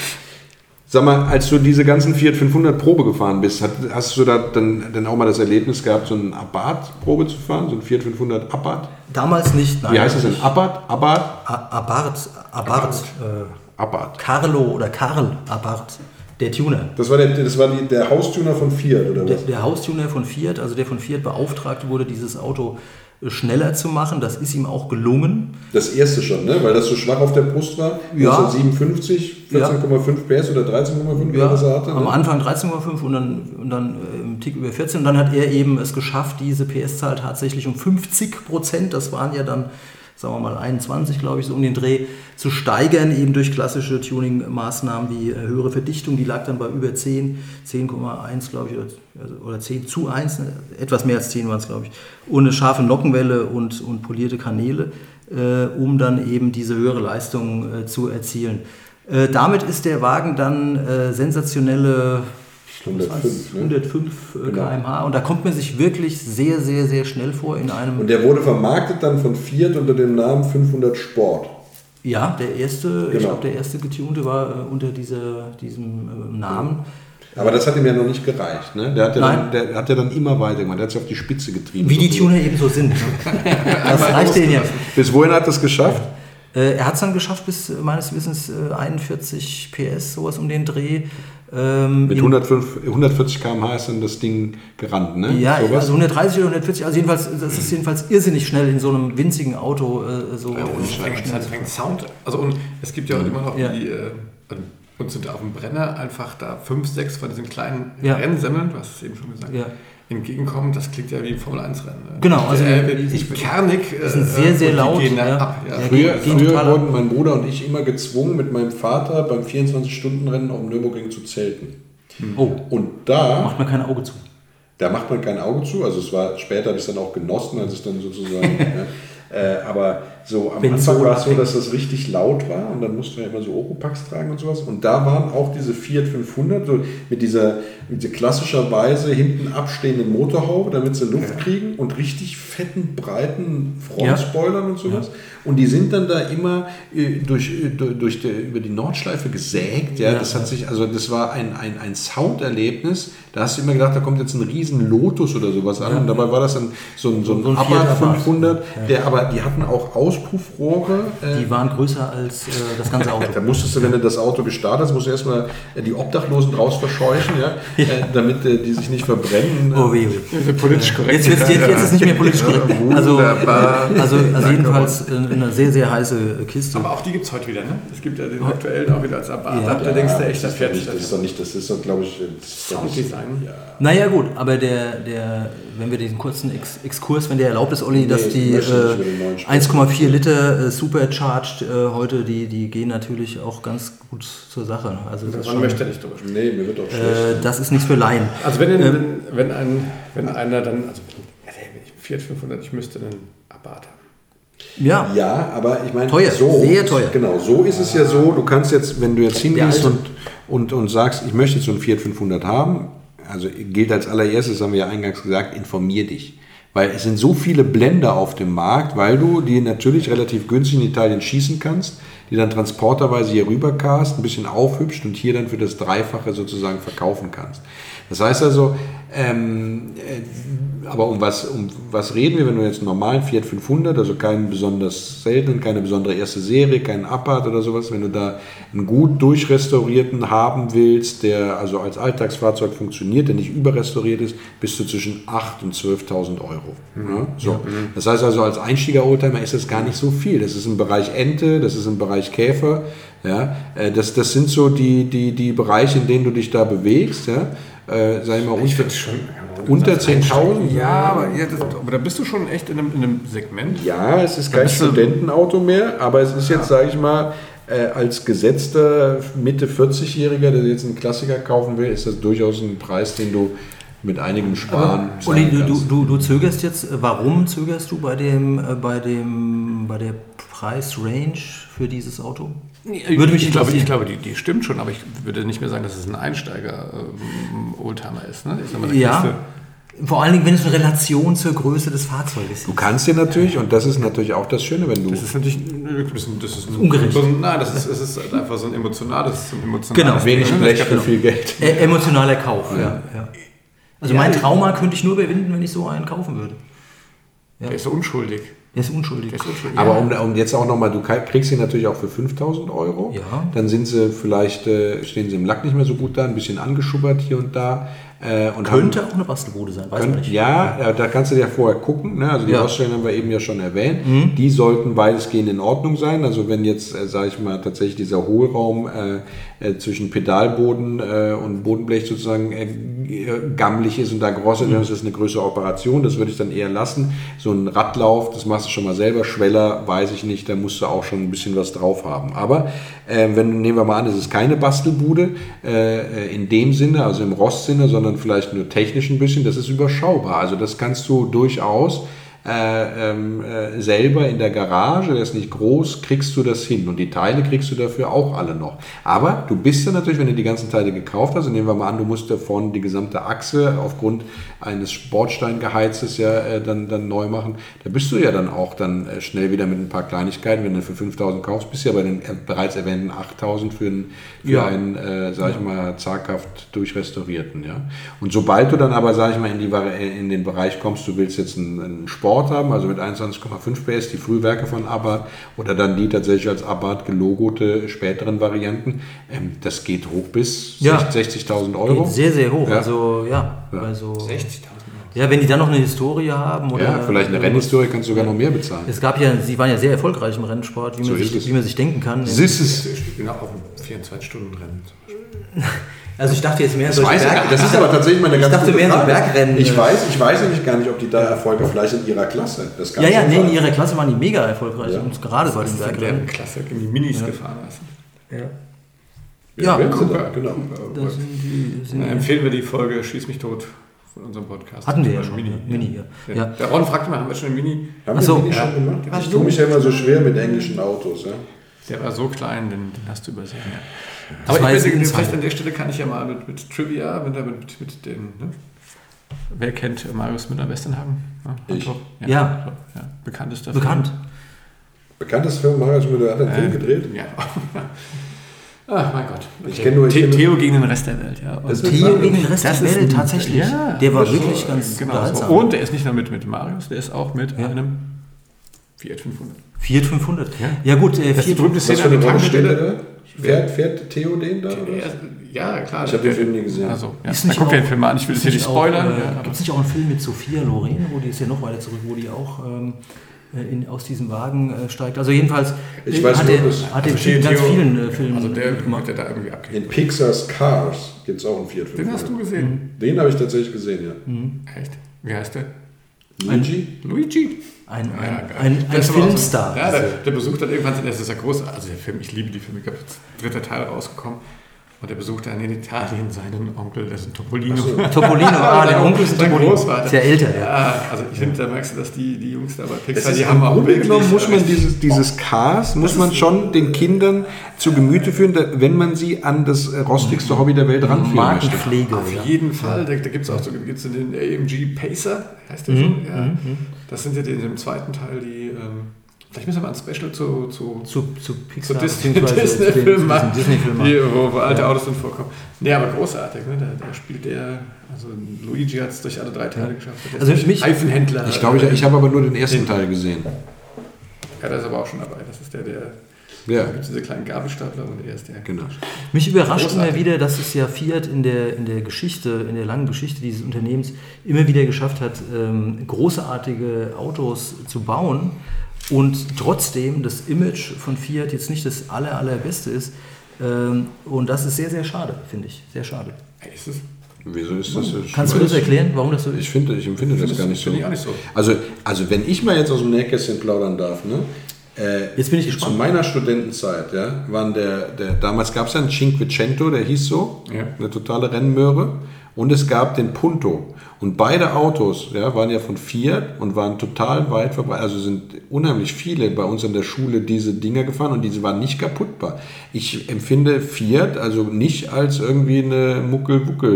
Sag mal, als du diese ganzen Fiat 500 Probe gefahren bist, hast, hast du da dann, dann auch mal das Erlebnis gehabt, so ein Abarth-Probe zu fahren, so ein Fiat 500 Abarth?
Damals nicht, nein.
Wie heißt das denn? Abarth? Abarth?
A- Abarth, Abarth, äh,
Abarth.
Carlo oder Karl Abarth, der Tuner.
Das war der, das war die, der Haustuner von Fiat, oder
Der,
was?
der Haustuner von Fiat, also der von Fiat beauftragt wurde, dieses Auto äh, schneller zu machen. Das ist ihm auch gelungen.
Das erste schon, ne? Weil das so schwach auf der Brust war.
Ja.
1957, 14,5 PS oder 13,5
Ja,
was er hatte.
am
Ne?
Anfang 13,5 und dann, und dann äh, im Tick über 14. Und dann hat er eben es geschafft, diese PS-Zahl tatsächlich um 50 Prozent, das waren ja dann, sagen wir mal, 21, glaube ich, so um den Dreh, zu steigern, eben durch klassische Tuning-Maßnahmen wie äh, höhere Verdichtung. Die lag dann bei über 10, 10,1, glaube ich, oder, also- oder 10 zu 1, ne? etwas mehr als 10 waren es, glaube ich. Und eine scharfe Nockenwelle und, und polierte Kanäle, äh, um dann eben diese höhere Leistung äh, zu erzielen. Äh, damit ist der Wagen dann äh, sensationelle
105, ne?
105 äh,
Genau.
km/h und da kommt man sich wirklich sehr, sehr, sehr schnell vor in einem.
Und der wurde vermarktet dann von Fiat unter dem Namen 500 Sport.
ja, der erste, ich
Genau.
glaube, der erste getunte war äh, unter dieser, diesem äh, Namen.
Aber das hat ihm ja noch nicht gereicht. Ne? Der, hat ja
Nein.
dann, der hat ja dann immer weiter gemacht. Der hat sich auf die Spitze getrieben.
Wie die Tuner eben so sind. ne? das reicht denen ja.
Bis wohin hat er es geschafft?
Äh, er hat es dann geschafft bis meines Wissens äh, 41 PS, sowas um den Dreh. Ähm,
Mit
in-
105, 140 km/h ist dann das Ding gerannt, ne?
Ja,
Sowas?
also 130 oder 140, also jedenfalls, das ist jedenfalls irrsinnig schnell in so einem winzigen Auto äh, so.
Ja, und es fängt, Sound. Also und es gibt ja auch immer noch
Ja.
die, äh, also uns sind auf dem Brenner einfach da fünf, sechs von diesen kleinen
Ja.
Rennsemmeln, du hast es eben schon gesagt,
Ja.
Entgegenkommen. Das klingt ja wie ein Formel-1-Rennen. Ne?
Genau, also
äh, ich kernig.
die sind sehr, sehr
die
laut,
Gehen dann
ja.
ab. Ja.
Ja,
Früher,
Gehen
früher wurden mein Bruder und ich immer gezwungen, mit meinem Vater beim 24-Stunden-Rennen auf dem Nürburgring zu zelten.
Oh,
Und da,
macht man kein Auge zu.
da macht man kein Auge zu. Also es war später habe ich es dann auch genossen, als es dann sozusagen. ja, äh, aber so am
Wenn
Anfang
so
war es so, dass das richtig laut war und dann mussten wir immer so Oropax tragen und sowas. Und da waren auch diese Fiat 500 so mit dieser, mit dieser klassischerweise hinten abstehenden Motorhaube, damit sie Luft kriegen und richtig fetten, breiten Frontspoilern und sowas. Und die sind dann da immer äh, durch, äh, durch, durch die, über die Nordschleife gesägt. Ja,
Ja,
das hat sich, also das war ein, ein, ein Sounderlebnis. Da hast du immer gedacht, da kommt jetzt ein riesen Lotus oder sowas an. Und dabei war das dann so ein, so ein,
So ein
Abarth
Fiat Abarth.
500, der aber die hatten auch Auspuffrohre. Äh,
Die waren größer als äh, das ganze Auto.
da musstest du, wenn du das Auto gestartet hast, musst du erstmal äh, die Obdachlosen draus verscheuchen, ja, Äh, damit äh, die sich nicht verbrennen.
Oh, weh, weh.
Diese politisch korrekt.
Jetzt, jetzt, jetzt, jetzt ist nicht mehr politisch korrekt. Also,
Wunderbar.
also, also jedenfalls äh, eine sehr, sehr heiße Kiste.
Aber auch die gibt es heute wieder, ne? Es gibt ja den aktuellen auch wieder als Abarth.
Ja.
da denkst du echt,
das
fährt
doch
nicht.
das ist doch nicht, das ist doch, glaube ich, doch
Sounddesign.
Ja.
Naja gut, aber der, der, wenn wir den kurzen Ex Exkurs, wenn der erlaubt ist, Olli, dass
Nee,
die
möchte nicht
äh,
über den neuen sprechen.
1,4 Liter äh, Supercharged äh, heute, die, die gehen natürlich auch ganz gut zur Sache. ne? Also das, ist
Man
schon,
möchte nicht drüber sprechen.
Nee, mir wird auch schlecht.
äh, das ist nichts für Laien.
Also wenn,
Ähm,
wenn, wenn, ein, wenn einer dann, also also ich- Fiat 500, ich müsste einen Abarth haben.
Ja,
Ja, aber ich meine,
Teuer,
so,
sehr teuer.
Genau, so ist es ja so, du kannst jetzt, wenn du jetzt hingehst
alte.
und, und, und sagst, ich möchte jetzt so ein Fiat 500 haben, also gilt als allererstes, haben wir ja eingangs gesagt, informier dich. Weil es sind so viele Blender auf dem Markt, weil du die natürlich relativ günstig in Italien schießen kannst, die dann transporterweise hier rübercast, ein bisschen aufhübscht und hier dann für das Dreifache sozusagen verkaufen kannst. Das heißt also, ähm, äh, aber um was, um was reden wir, wenn du jetzt einen normalen Fiat 500, also keinen besonders seltenen, keine besondere erste Serie, keinen Abarth oder sowas, wenn du da einen gut durchrestaurierten haben willst, der also als Alltagsfahrzeug funktioniert, der nicht überrestauriert ist, bist du zwischen 8.000 und 12.000 Euro. Ja, so. Das heißt also, als Einsteiger-Oldtimer ist das gar nicht so viel. Das ist im Bereich Ente, das ist im Bereich Käfer. Ja, äh, das, das sind so die, die, die Bereiche, in denen du dich da bewegst. Ja. Äh, sag ich mal, unter,
schon.
unter 10.000?
Ja, aber, ja, das, aber da bist du schon echt in einem, in einem Segment.
Ja, es ist kein
bist du-
Studentenauto mehr, aber es ist jetzt, sage ich mal, äh, als gesetzter Mitte 40-Jähriger, der jetzt einen Klassiker kaufen will, ist das durchaus ein Preis, den du mit einigem Sparen
Uli, du,
zahlen
du,
kannst.
du, du zögerst jetzt. äh, Warum zögerst du bei dem, äh, bei dem, bei der Preisrange für dieses Auto? Würde mich
ich glaube, ich glaube die, die stimmt schon, aber ich würde nicht mehr sagen, dass es ein Einsteiger-Oldtimer ist. Ne? Ich sag mal,
Ja. Vor allen Dingen, wenn es in Relation zur Größe des Fahrzeuges
Du kannst dir natürlich, und das ist natürlich auch das Schöne, wenn du.
Das ist natürlich das ist, das ist ein,
Ungerecht.
So ein, nein, das ist, es ist einfach so ein emotionales, so ein emotionales
Genau.
wenig
ne?
Blech
Das
für
kann-
viel Geld.
Ä emotionaler Kauf, ja. ja. Also
Ja,
mein Trauma könnte ich nur überwinden, wenn ich so einen kaufen würde.
Der ist so unschuldig.
Der ist unschuldig.
Der ist unschuldig.
Aber um, um jetzt auch nochmal, du kriegst sie natürlich auch für 5000 Euro.
Ja.
Dann sind sie vielleicht, äh, stehen sie im Lack nicht mehr so gut da, ein bisschen angeschubbert hier und da. Äh, und
Könnte
haben,
auch eine Bastelbude sein, weiß man nicht.
ja, äh, da kannst du ja vorher gucken. Ne? Also die
Ja. Mhm.
Baustellen haben wir eben ja schon erwähnt. Die sollten weitestgehend in Ordnung sein. Also wenn jetzt, äh, sage ich mal, tatsächlich dieser Hohlraum äh, äh, zwischen Pedalboden äh, und Bodenblech sozusagen äh, gammelig ist und da gerostet,
Mhm.
dann ist das eine größere Operation. Das würde ich dann eher lassen. So ein Radlauf, das machst du schon mal selber. Schweller, weiß ich nicht, da musst du auch schon ein bisschen was drauf haben. Aber wenn, nehmen wir mal an, es ist keine Bastelbude in dem Sinne, also im Rostsinne, sondern vielleicht nur technisch ein bisschen, das ist überschaubar. Also das kannst du durchaus äh, ähm, äh, selber in der Garage, der ist nicht groß, kriegst du das hin. Und die Teile kriegst du dafür auch alle noch. Aber du bist dann natürlich, wenn du die ganzen Teile gekauft hast, und nehmen wir mal an, du musst davon die gesamte Achse aufgrund eines Bordsteingeheizes ja äh, dann, dann neu machen, da bist du ja dann auch dann äh, schnell wieder mit ein paar Kleinigkeiten. Wenn du für 5000 kaufst, bist du ja bei den äh, bereits erwähnten 8000 für einen, für
Ja.
einen äh, sag ich mal, zaghaft durchrestaurierten. Ja? Und sobald du dann aber, sag ich mal, in, die, äh, in den Bereich kommst, du willst jetzt einen, einen Sport haben, also mit 21,5 PS, die Frühwerke von Abarth oder dann die tatsächlich als Abarth gelogote späteren Varianten, ähm, das geht hoch bis
Ja.
60 60.000 Euro.
Geht sehr, sehr hoch.
Ja.
Also ja,
Ja.
also
60.000 Euro.
ja, wenn die dann noch eine Historie haben oder
ja, vielleicht eine Rennhistorie kannst du sogar noch mehr bezahlen.
Es gab ja, sie waren ja sehr erfolgreich im Rennsport, wie man,
So
sich, wie man sich denken kann.
Das ist es.
Ich bin auch auf einem 24-Stunden-Rennen.
Also ich dachte jetzt mehr
Das,
solche
weiß ich,
Berg-
das ist aber tatsächlich mal eine
Ich
ganz
dachte mehr so
Frage.
Bergrennen.
Ich weiß, ich weiß nämlich gar nicht, ob die da Erfolg haben. Vielleicht in ihrer Klasse. Das
Ja, ja, nee, in ihrer Klasse waren die mega erfolgreich
Ja.
und gerade bei den
ist in
Bergrennen.
der Klasse in die Minis gefahren hast.
Ja.
Ja,
Ja,
ja
Cooper,
genau.
Die,
empfehlen wir die Folge Schieß mich tot von unserem Podcast.
hatten wir ja schon.
Mini.
Mini, ja.
Ja.
ja.
Der Ron fragte mal, haben wir schon ein Mini?
Haben
Ach so.
wir die
Ja.
schon gemacht? Ich
so-
tue mich ja immer so schwer mit englischen Autos. Ja?
Der war so klein, den, den hast du übersehen. Ja.
Das
Aber ich bin,
in
vielleicht an der Stelle kann ich ja mal mit, mit Trivia, wenn da mit, mit den. Ne? Wer kennt Marius Müller-Westernhagen? Ja,
Ich.
Antwort?
Ja.
ja. Bekanntester
Bekannt.
Bekanntes Film, Marius Müller hat einen
Film.
Film gedreht.
Ja. Ach mein Gott.
Ich kenn nur- ich
The Theo gegen den Rest der Welt. Ja. Und
Theo gegen den Rest der Welt,
ein-
tatsächlich.
ja,
der war wirklich
so,
ganz
genau so. Und der ist nicht nur mit, mit Marius, der ist auch mit
Ja.
einem Fiat 500.
Fiat 500.
Ja.
Ja, gut, äh,
Das ist die
Fiat
berühmte Szene an der Tankstelle.
Fährt, fährt Theo den da?
Ja, klar.
Ich habe den Film nie gesehen.
Also, ja.
Ist
Dann
nicht
guck dir
auch-
den Film an. Ich will jetzt hier nicht spoilern.
Äh, Gibt es nicht auch einen Film mit Sophia Loren, wo die ist ja noch weiter zurück, wo die auch ähm, äh, in, aus diesem Wagen äh, steigt? Also jedenfalls
Ich
äh,
weiß
hat
nur,
er, hat er
Also
bestimmt in
Theo-
ganz vielen äh, Filmen
Also der
mitgemacht.
wird ja da irgendwie abgehängt.
In Pixar's Cars gibt es auch einen Fiat 500.
Den hast du gesehen.
Den habe ich tatsächlich gesehen, ja.
Echt? Wie heißt der?
Luigi?
Luigi.
Ein,
Ja,
ein, ein,
auch so-
Filmstar.
Ja, der, der besucht dann irgendwann, das ist ja groß, also der Film, ich liebe die Filme, ich glaube, jetzt dritter Teil rausgekommen. Und der besucht dann in Italien seinen Onkel, das ist ein Topolino.
So.
Topolino, ah, der Onkel ist ein Topolino.
Großvater.
Ist ja älter, ja.
Ja, also ich finde, da merkst du, dass die, die Jungs da bei Pixar, die haben auch wirklich
genommen muss man dieses, dieses Cars, muss man schon den Kindern zu Gemüte führen, wenn man sie an das rostigste Hobby der Welt ranführen möchte.
Markenpflege.
Auf
ja.
jeden Fall, da, da gibt es auch so, gibt's den AMG Pacer, heißt der so? Ja. Das sind ja in dem zweiten Teil die, ähm, vielleicht müssen wir mal ein Special zu, zu,
Zu, zu Pixar,
Disney-
zu
Disney-Filmen machen,
Disney-Filmen
die,
machen.
wo, wo alte
Ja.
Autos drin vorkommen. Nee, aber großartig, ne? da, da spielt der, also Luigi hat es durch alle drei Teile geschafft. Der
Also mich-
Reifenhändler.
Ich glaube, ich, ich habe aber nur den ersten Teil gesehen.
Ja, der ist aber auch schon dabei, das ist der, der,
Ja,
da gibt es diese kleinen Gabelstapler und er ist der.
genau.
Mich überrascht immer wieder, dass es ja Fiat in der, in der Geschichte, in der langen Geschichte dieses Unternehmens immer wieder geschafft hat, ähm, großartige Autos zu bauen und trotzdem das Image von Fiat jetzt nicht das aller, allerbeste ist. Ähm, und das ist sehr, sehr schade, finde ich. Sehr schade.
Hey, ist es?
Wieso ist das?
Kannst du das erklären, warum das so ist?
Ich finde, ich empfinde das
Findest
gar nicht so.
ich nicht so.
Also, also wenn ich mal jetzt aus dem Nähkästchen plaudern darf, ne? Äh,
Jetzt bin ich
Zu
gespannt.
meiner Studentenzeit, ja, waren der, der damals gab es ja einen Cinquecento, der hieß so,
Ja.
eine totale Rennmöhre. Und es gab den Punto. Und beide Autos ja, waren ja von Fiat und waren total weit vorbei. Also sind unheimlich viele bei uns in der Schule diese Dinger gefahren und diese waren nicht kaputtbar. Ich empfinde Fiat also nicht als irgendwie eine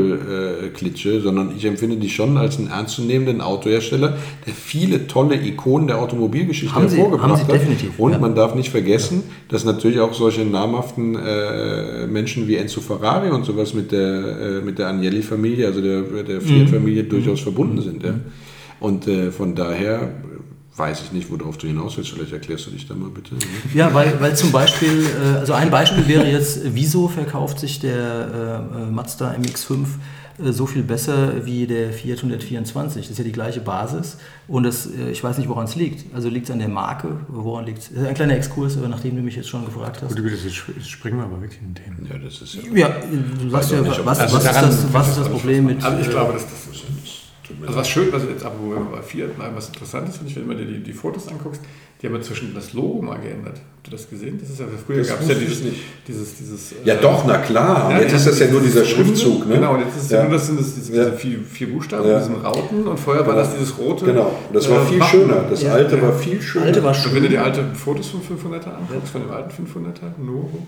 Muckel-Wuckel-Klitsche, sondern ich empfinde die schon als einen ernstzunehmenden Autohersteller, der viele tolle Ikonen der Automobilgeschichte
Haben Sie-
hervorgebracht
haben Sie
hat.
definitiv,
Und
ja.
man darf nicht vergessen, dass natürlich auch solche namhaften äh, Menschen wie Enzo Ferrari und sowas mit der, äh, mit der Agnelli-Familie, also der, der Fiat-Familie,
Mhm.
durchaus verbunden sind. Ja? Und äh, von daher weiß ich nicht, worauf du hinaus willst. Vielleicht erklärst du dich da mal bitte.
Ja, weil, weil zum Beispiel, äh, also ein Beispiel wäre jetzt, wieso verkauft sich der äh, äh, Mazda MX5 äh, so viel besser wie der Fiat 124? Das ist ja die gleiche Basis und das, äh, ich weiß nicht, woran es liegt. Also liegt es an der Marke? Woran liegt es? Ein kleiner Exkurs, aber nachdem du mich jetzt schon gefragt hast.
Gut, Güte, jetzt sp- jetzt springen wir aber wirklich in Themen.
Ja, das ist ja.
Ja, du sagst ja,
nicht, ob-
was,
also
was, ist das, was ist das Problem mit...
Also ich
äh,
glaube, dass das Also was schön, also jetzt aber wo wir bei Fiat mal was Interessantes finde ich, wenn du dir die, die Fotos anguckst, die haben ja zwischen das Logo mal geändert. Habt ihr das gesehen? Das ist ja früher gab es ja dieses,
nicht.
dieses, dieses
Ja,
äh,
doch, na klar. Und jetzt ist das ja nur dieser Schriftzug. Ne?
Genau, und jetzt ist es
ja.
nur, das sind das, diese,
Ja.
diese vier, vier Buchstaben,
Ja.
diesen Rauten und vorher war das dieses rote.
Genau, das war
äh,
viel
Wappen.
schöner. Das
Ja.
alte war viel schöner.
Alte war
Und wenn du
schön.
die alten Fotos vom 500er anguckst, von dem alten 500er, Novo,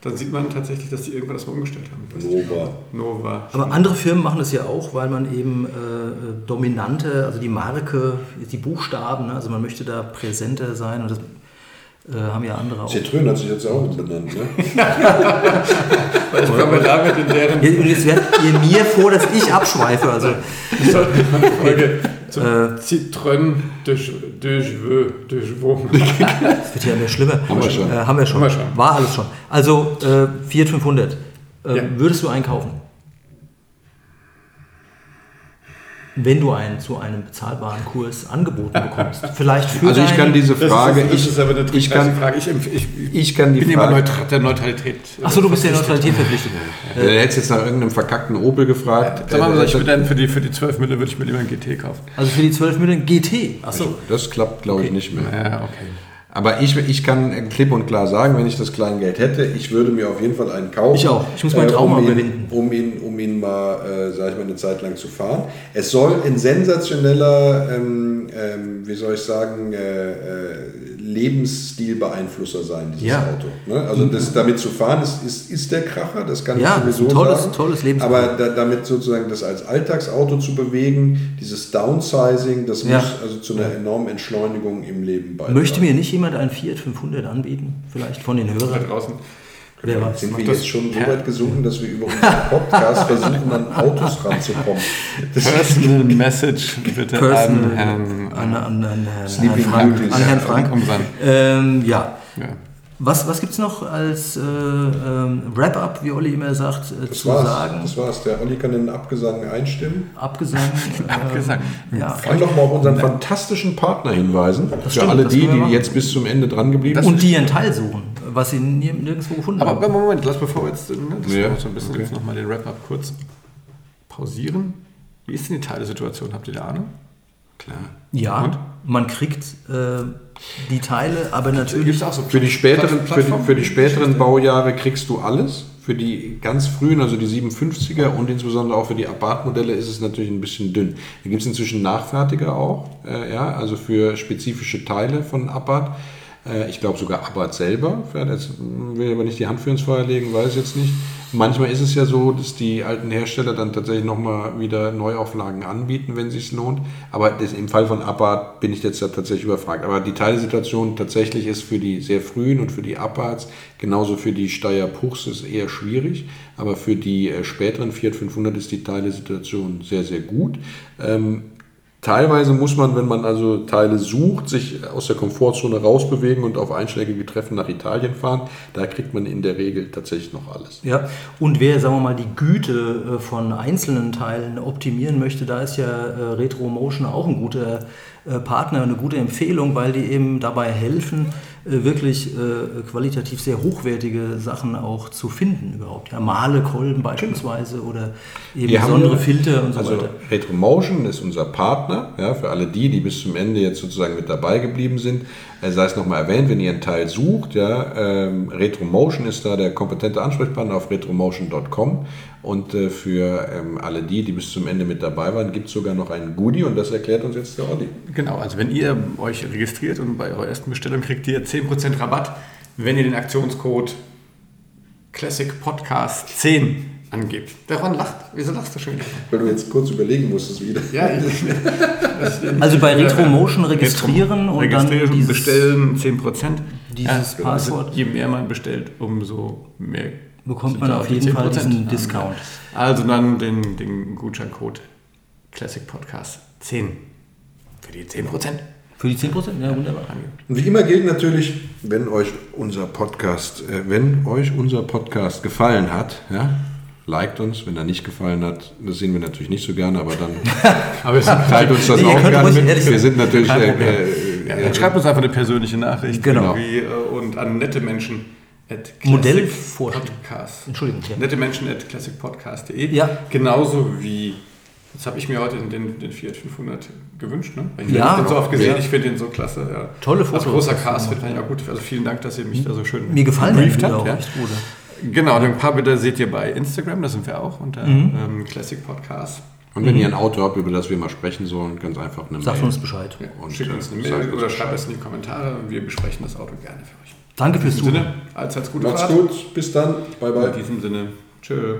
dann sieht man tatsächlich, dass die irgendwann das mal umgestellt haben. Ich.
Nova.
Nova.
Aber andere Firmen machen das ja auch, weil man eben äh, dominante, also die Marke, die Buchstaben, ne? also man möchte da präsenter sein und das äh, haben ja andere auch.
Citroën hat sich jetzt auch benannt. Ne?
Weil ich komme damit in deren
Ja, Und jetzt werdet ihr mir vor, dass ich abschweife. Also,
Folge zum
Äh.
Citroën de, de Cheveux, de
das wird ja immer schlimmer.
Haben wir schon.
Äh, haben wir schon.
Haben wir schon.
War alles schon. Also äh, Fiat 500. Äh,
Ja.
Würdest du einen kaufen? Wenn du einen zu einem bezahlbaren Kurs angeboten bekommst. Vielleicht für
Also ich kann diese Frage,
das ist, das
ich,
ist aber eine
ich kann,
Frage. Ich, ich, ich
ich kann die
bin immer
Frage,
neutral, der Neutralität.
Achso, du bist der Neutralität verpflichtet.
Du hättest jetzt nach irgendeinem verkackten Opel gefragt.
Sag mal,
Äh,
ich würde dann für die, für die 12 Mille würde ich mir lieber ein GT kaufen.
Also für die 12 Millionen GT. Achso.
das klappt, glaube ich, nicht mehr.
Ja, okay.
Aber ich, ich kann klipp und klar sagen, wenn ich das Kleingeld hätte, ich würde mir auf jeden Fall einen kaufen.
Ich auch. Ich muss meinen Traum
um
mal
ihn. Um ihn, um ihn mal, äh, sag ich mal, eine Zeit lang zu fahren. Es soll ein sensationeller, ähm, ähm, wie soll ich sagen, äh, äh, Lebensstilbeeinflusser sein, dieses
Ja.
Auto. Ne? Also das, damit zu fahren, ist, ist, ist der Kracher, das kann
Ja,
ich sowieso
ein tolles-
sagen.
tolles Lebens-
Aber da, damit sozusagen das als Alltagsauto zu bewegen, dieses Downsizing, das
Ja.
muss also zu einer enormen Entschleunigung im Leben beitragen.
Möchte mir nicht jemand einen Fiat 500 anbieten? Vielleicht von den
Da
Hörern?
draußen.
Wer weiß.
Sind wir
das
jetzt schon so weit gesunken, dass wir über unseren Podcast versuchen, an Autos ranzukommen? Das
Personal Message bitte
Personal-
an Herrn,
An, an, an, Herrn,
Sleeping
Frank, an Herrn Frank.
Sein,
Ähm, ja.
ja.
Was, was gibt es noch als äh, ähm, Wrap-up, wie Olli immer sagt, äh,
Das
zu
war's.
sagen?
Das war's. Der Olli kann den Abgesang einstimmen.
Abgesang. äh,
Abgesang.
Ja.
Ich kann doch mal auf unseren fantastischen Partner hinweisen. Für
stimmt,
alle
das
die, die jetzt bis zum Ende dran geblieben sind.
Und die einen Teil suchen, was sie nie- nirgendwo gefunden
Aber
haben.
Moment, lass bevor wir jetzt ne, das
Ja,
noch so ein bisschen
okay.
jetzt nochmal den Wrap-Up kurz pausieren. Wie ist denn die Teilesituation? Habt ihr da Ahnung?
Klar.
Ja,
Und?
man kriegt äh, die Teile, aber natürlich.
So
Für die späteren, für die, für die späteren Baujahre kriegst du alles. Für die ganz frühen, also die 57er und insbesondere auch für die Abarth-Modelle ist es natürlich ein bisschen dünn. Da gibt es inzwischen Nachfertiger auch, äh, ja, also für spezifische Teile von Abarth. Äh, ich glaube sogar Abarth selber. Ja, das will aber nicht die Hand für ins Feuer legen, weiß jetzt nicht. Manchmal ist es ja so, dass die alten Hersteller dann tatsächlich nochmal wieder Neuauflagen anbieten, wenn es sich lohnt. Aber das, im Fall von Abarth bin ich jetzt tatsächlich überfragt. Aber die Teilesituation tatsächlich ist für die sehr frühen und für die Abarths, genauso für die Steyr Puchs ist eher schwierig. Aber für die äh, späteren Fiat 500 ist die Teilesituation sehr, sehr gut. Ähm, Teilweise muss man, wenn man also Teile sucht, sich aus der Komfortzone rausbewegen und auf einschlägige Treffen nach Italien fahren. Da kriegt man in der Regel tatsächlich noch alles.
Ja, und wer, sagen wir mal, die Güte äh, von einzelnen Teilen optimieren möchte, da ist ja äh, Retro Motion auch ein guter äh, Partner, eine gute Empfehlung, weil die eben dabei helfen, wirklich äh, qualitativ sehr hochwertige Sachen auch zu finden überhaupt. Ja, Malekolben beispielsweise oder eben
Wir haben
besondere
ja-
Filter und so
also
weiter.
Retromotion ist unser Partner, ja, für alle die, die bis zum Ende jetzt sozusagen mit dabei geblieben sind. Äh, sei es nochmal erwähnt, wenn ihr einen Teil sucht, ja, ähm, Retromotion ist da der kompetente Ansprechpartner auf retromotion.com und äh, für ähm, alle die, die bis zum Ende mit dabei waren, gibt es sogar noch einen Goodie und das erklärt uns jetzt der Olli.
Genau, also wenn ihr euch registriert und bei eurer ersten Bestellung kriegt ihr 10% Rabatt, wenn ihr den Aktionscode Classic Podcast 10 angebt. Daran lacht. Wieso lachst du schon wieder?
Weil du jetzt kurz überlegen musstest wieder.
Ja, ich,
Also bei Retromotion registrieren und dann
registrieren,
dieses-
bestellen 10%.
dieses
ja,
Passwort.
Also je mehr man bestellt, umso mehr
Bekommt
sind
man auf jeden Fall
10%
diesen. Discount.
Also dann den, den Gutscheincode Classic Podcast 10 für die 10%.
Für die 10%? Ja, wunderbar.
Und wie immer gilt natürlich, wenn euch unser Podcast, äh, wenn euch unser Podcast gefallen hat, ja, liked uns. Wenn er nicht gefallen hat, das sehen wir natürlich nicht so gerne, aber dann
Aber
teilt uns das
Nee,
auch gerne mit.
ehrlich
Wir sind natürlich äh, äh,
Ja,
äh,
dann schreibt uns einfach eine persönliche Nachricht.
Genau.
irgendwie, äh, Und an nette Menschen at
Modellvorschlag.
Podcast.
Entschuldigung, ja.
Nette Menschen at classicpodcast.de.
Ja.
Genauso wie, jetzt habe ich mir heute den, den Fiat 500 gewünscht. Ne? Weil Ich
Ja.
habe den so oft gesehen,
Ja.
ich finde den so klasse. Ja.
Tolle Fotos.
Als großer Cast finde ich auch gut. Also vielen Dank, dass ihr mich da so schön
Mir gefallen
gebrieft habt.
auch
Ja.
echt gut.
Genau, ein paar Bilder seht ihr bei Instagram, da sind wir auch unter
Mhm.
ähm, Classic Podcast.
und wenn ihr ein Auto habt, über das wir mal sprechen sollen, ganz einfach eine
Sagt
Mail.
uns Bescheid.
Ja,
Und,
schickt
äh,
uns eine
sagt
Mail oder schreibt es in die Kommentare und wir besprechen das Auto gerne für euch.
Danke fürs Zuhören.
Sinne, allseits gute
Macht's
Fahrt.
gut, bis dann, bye bye.
In diesem Sinne, tschö.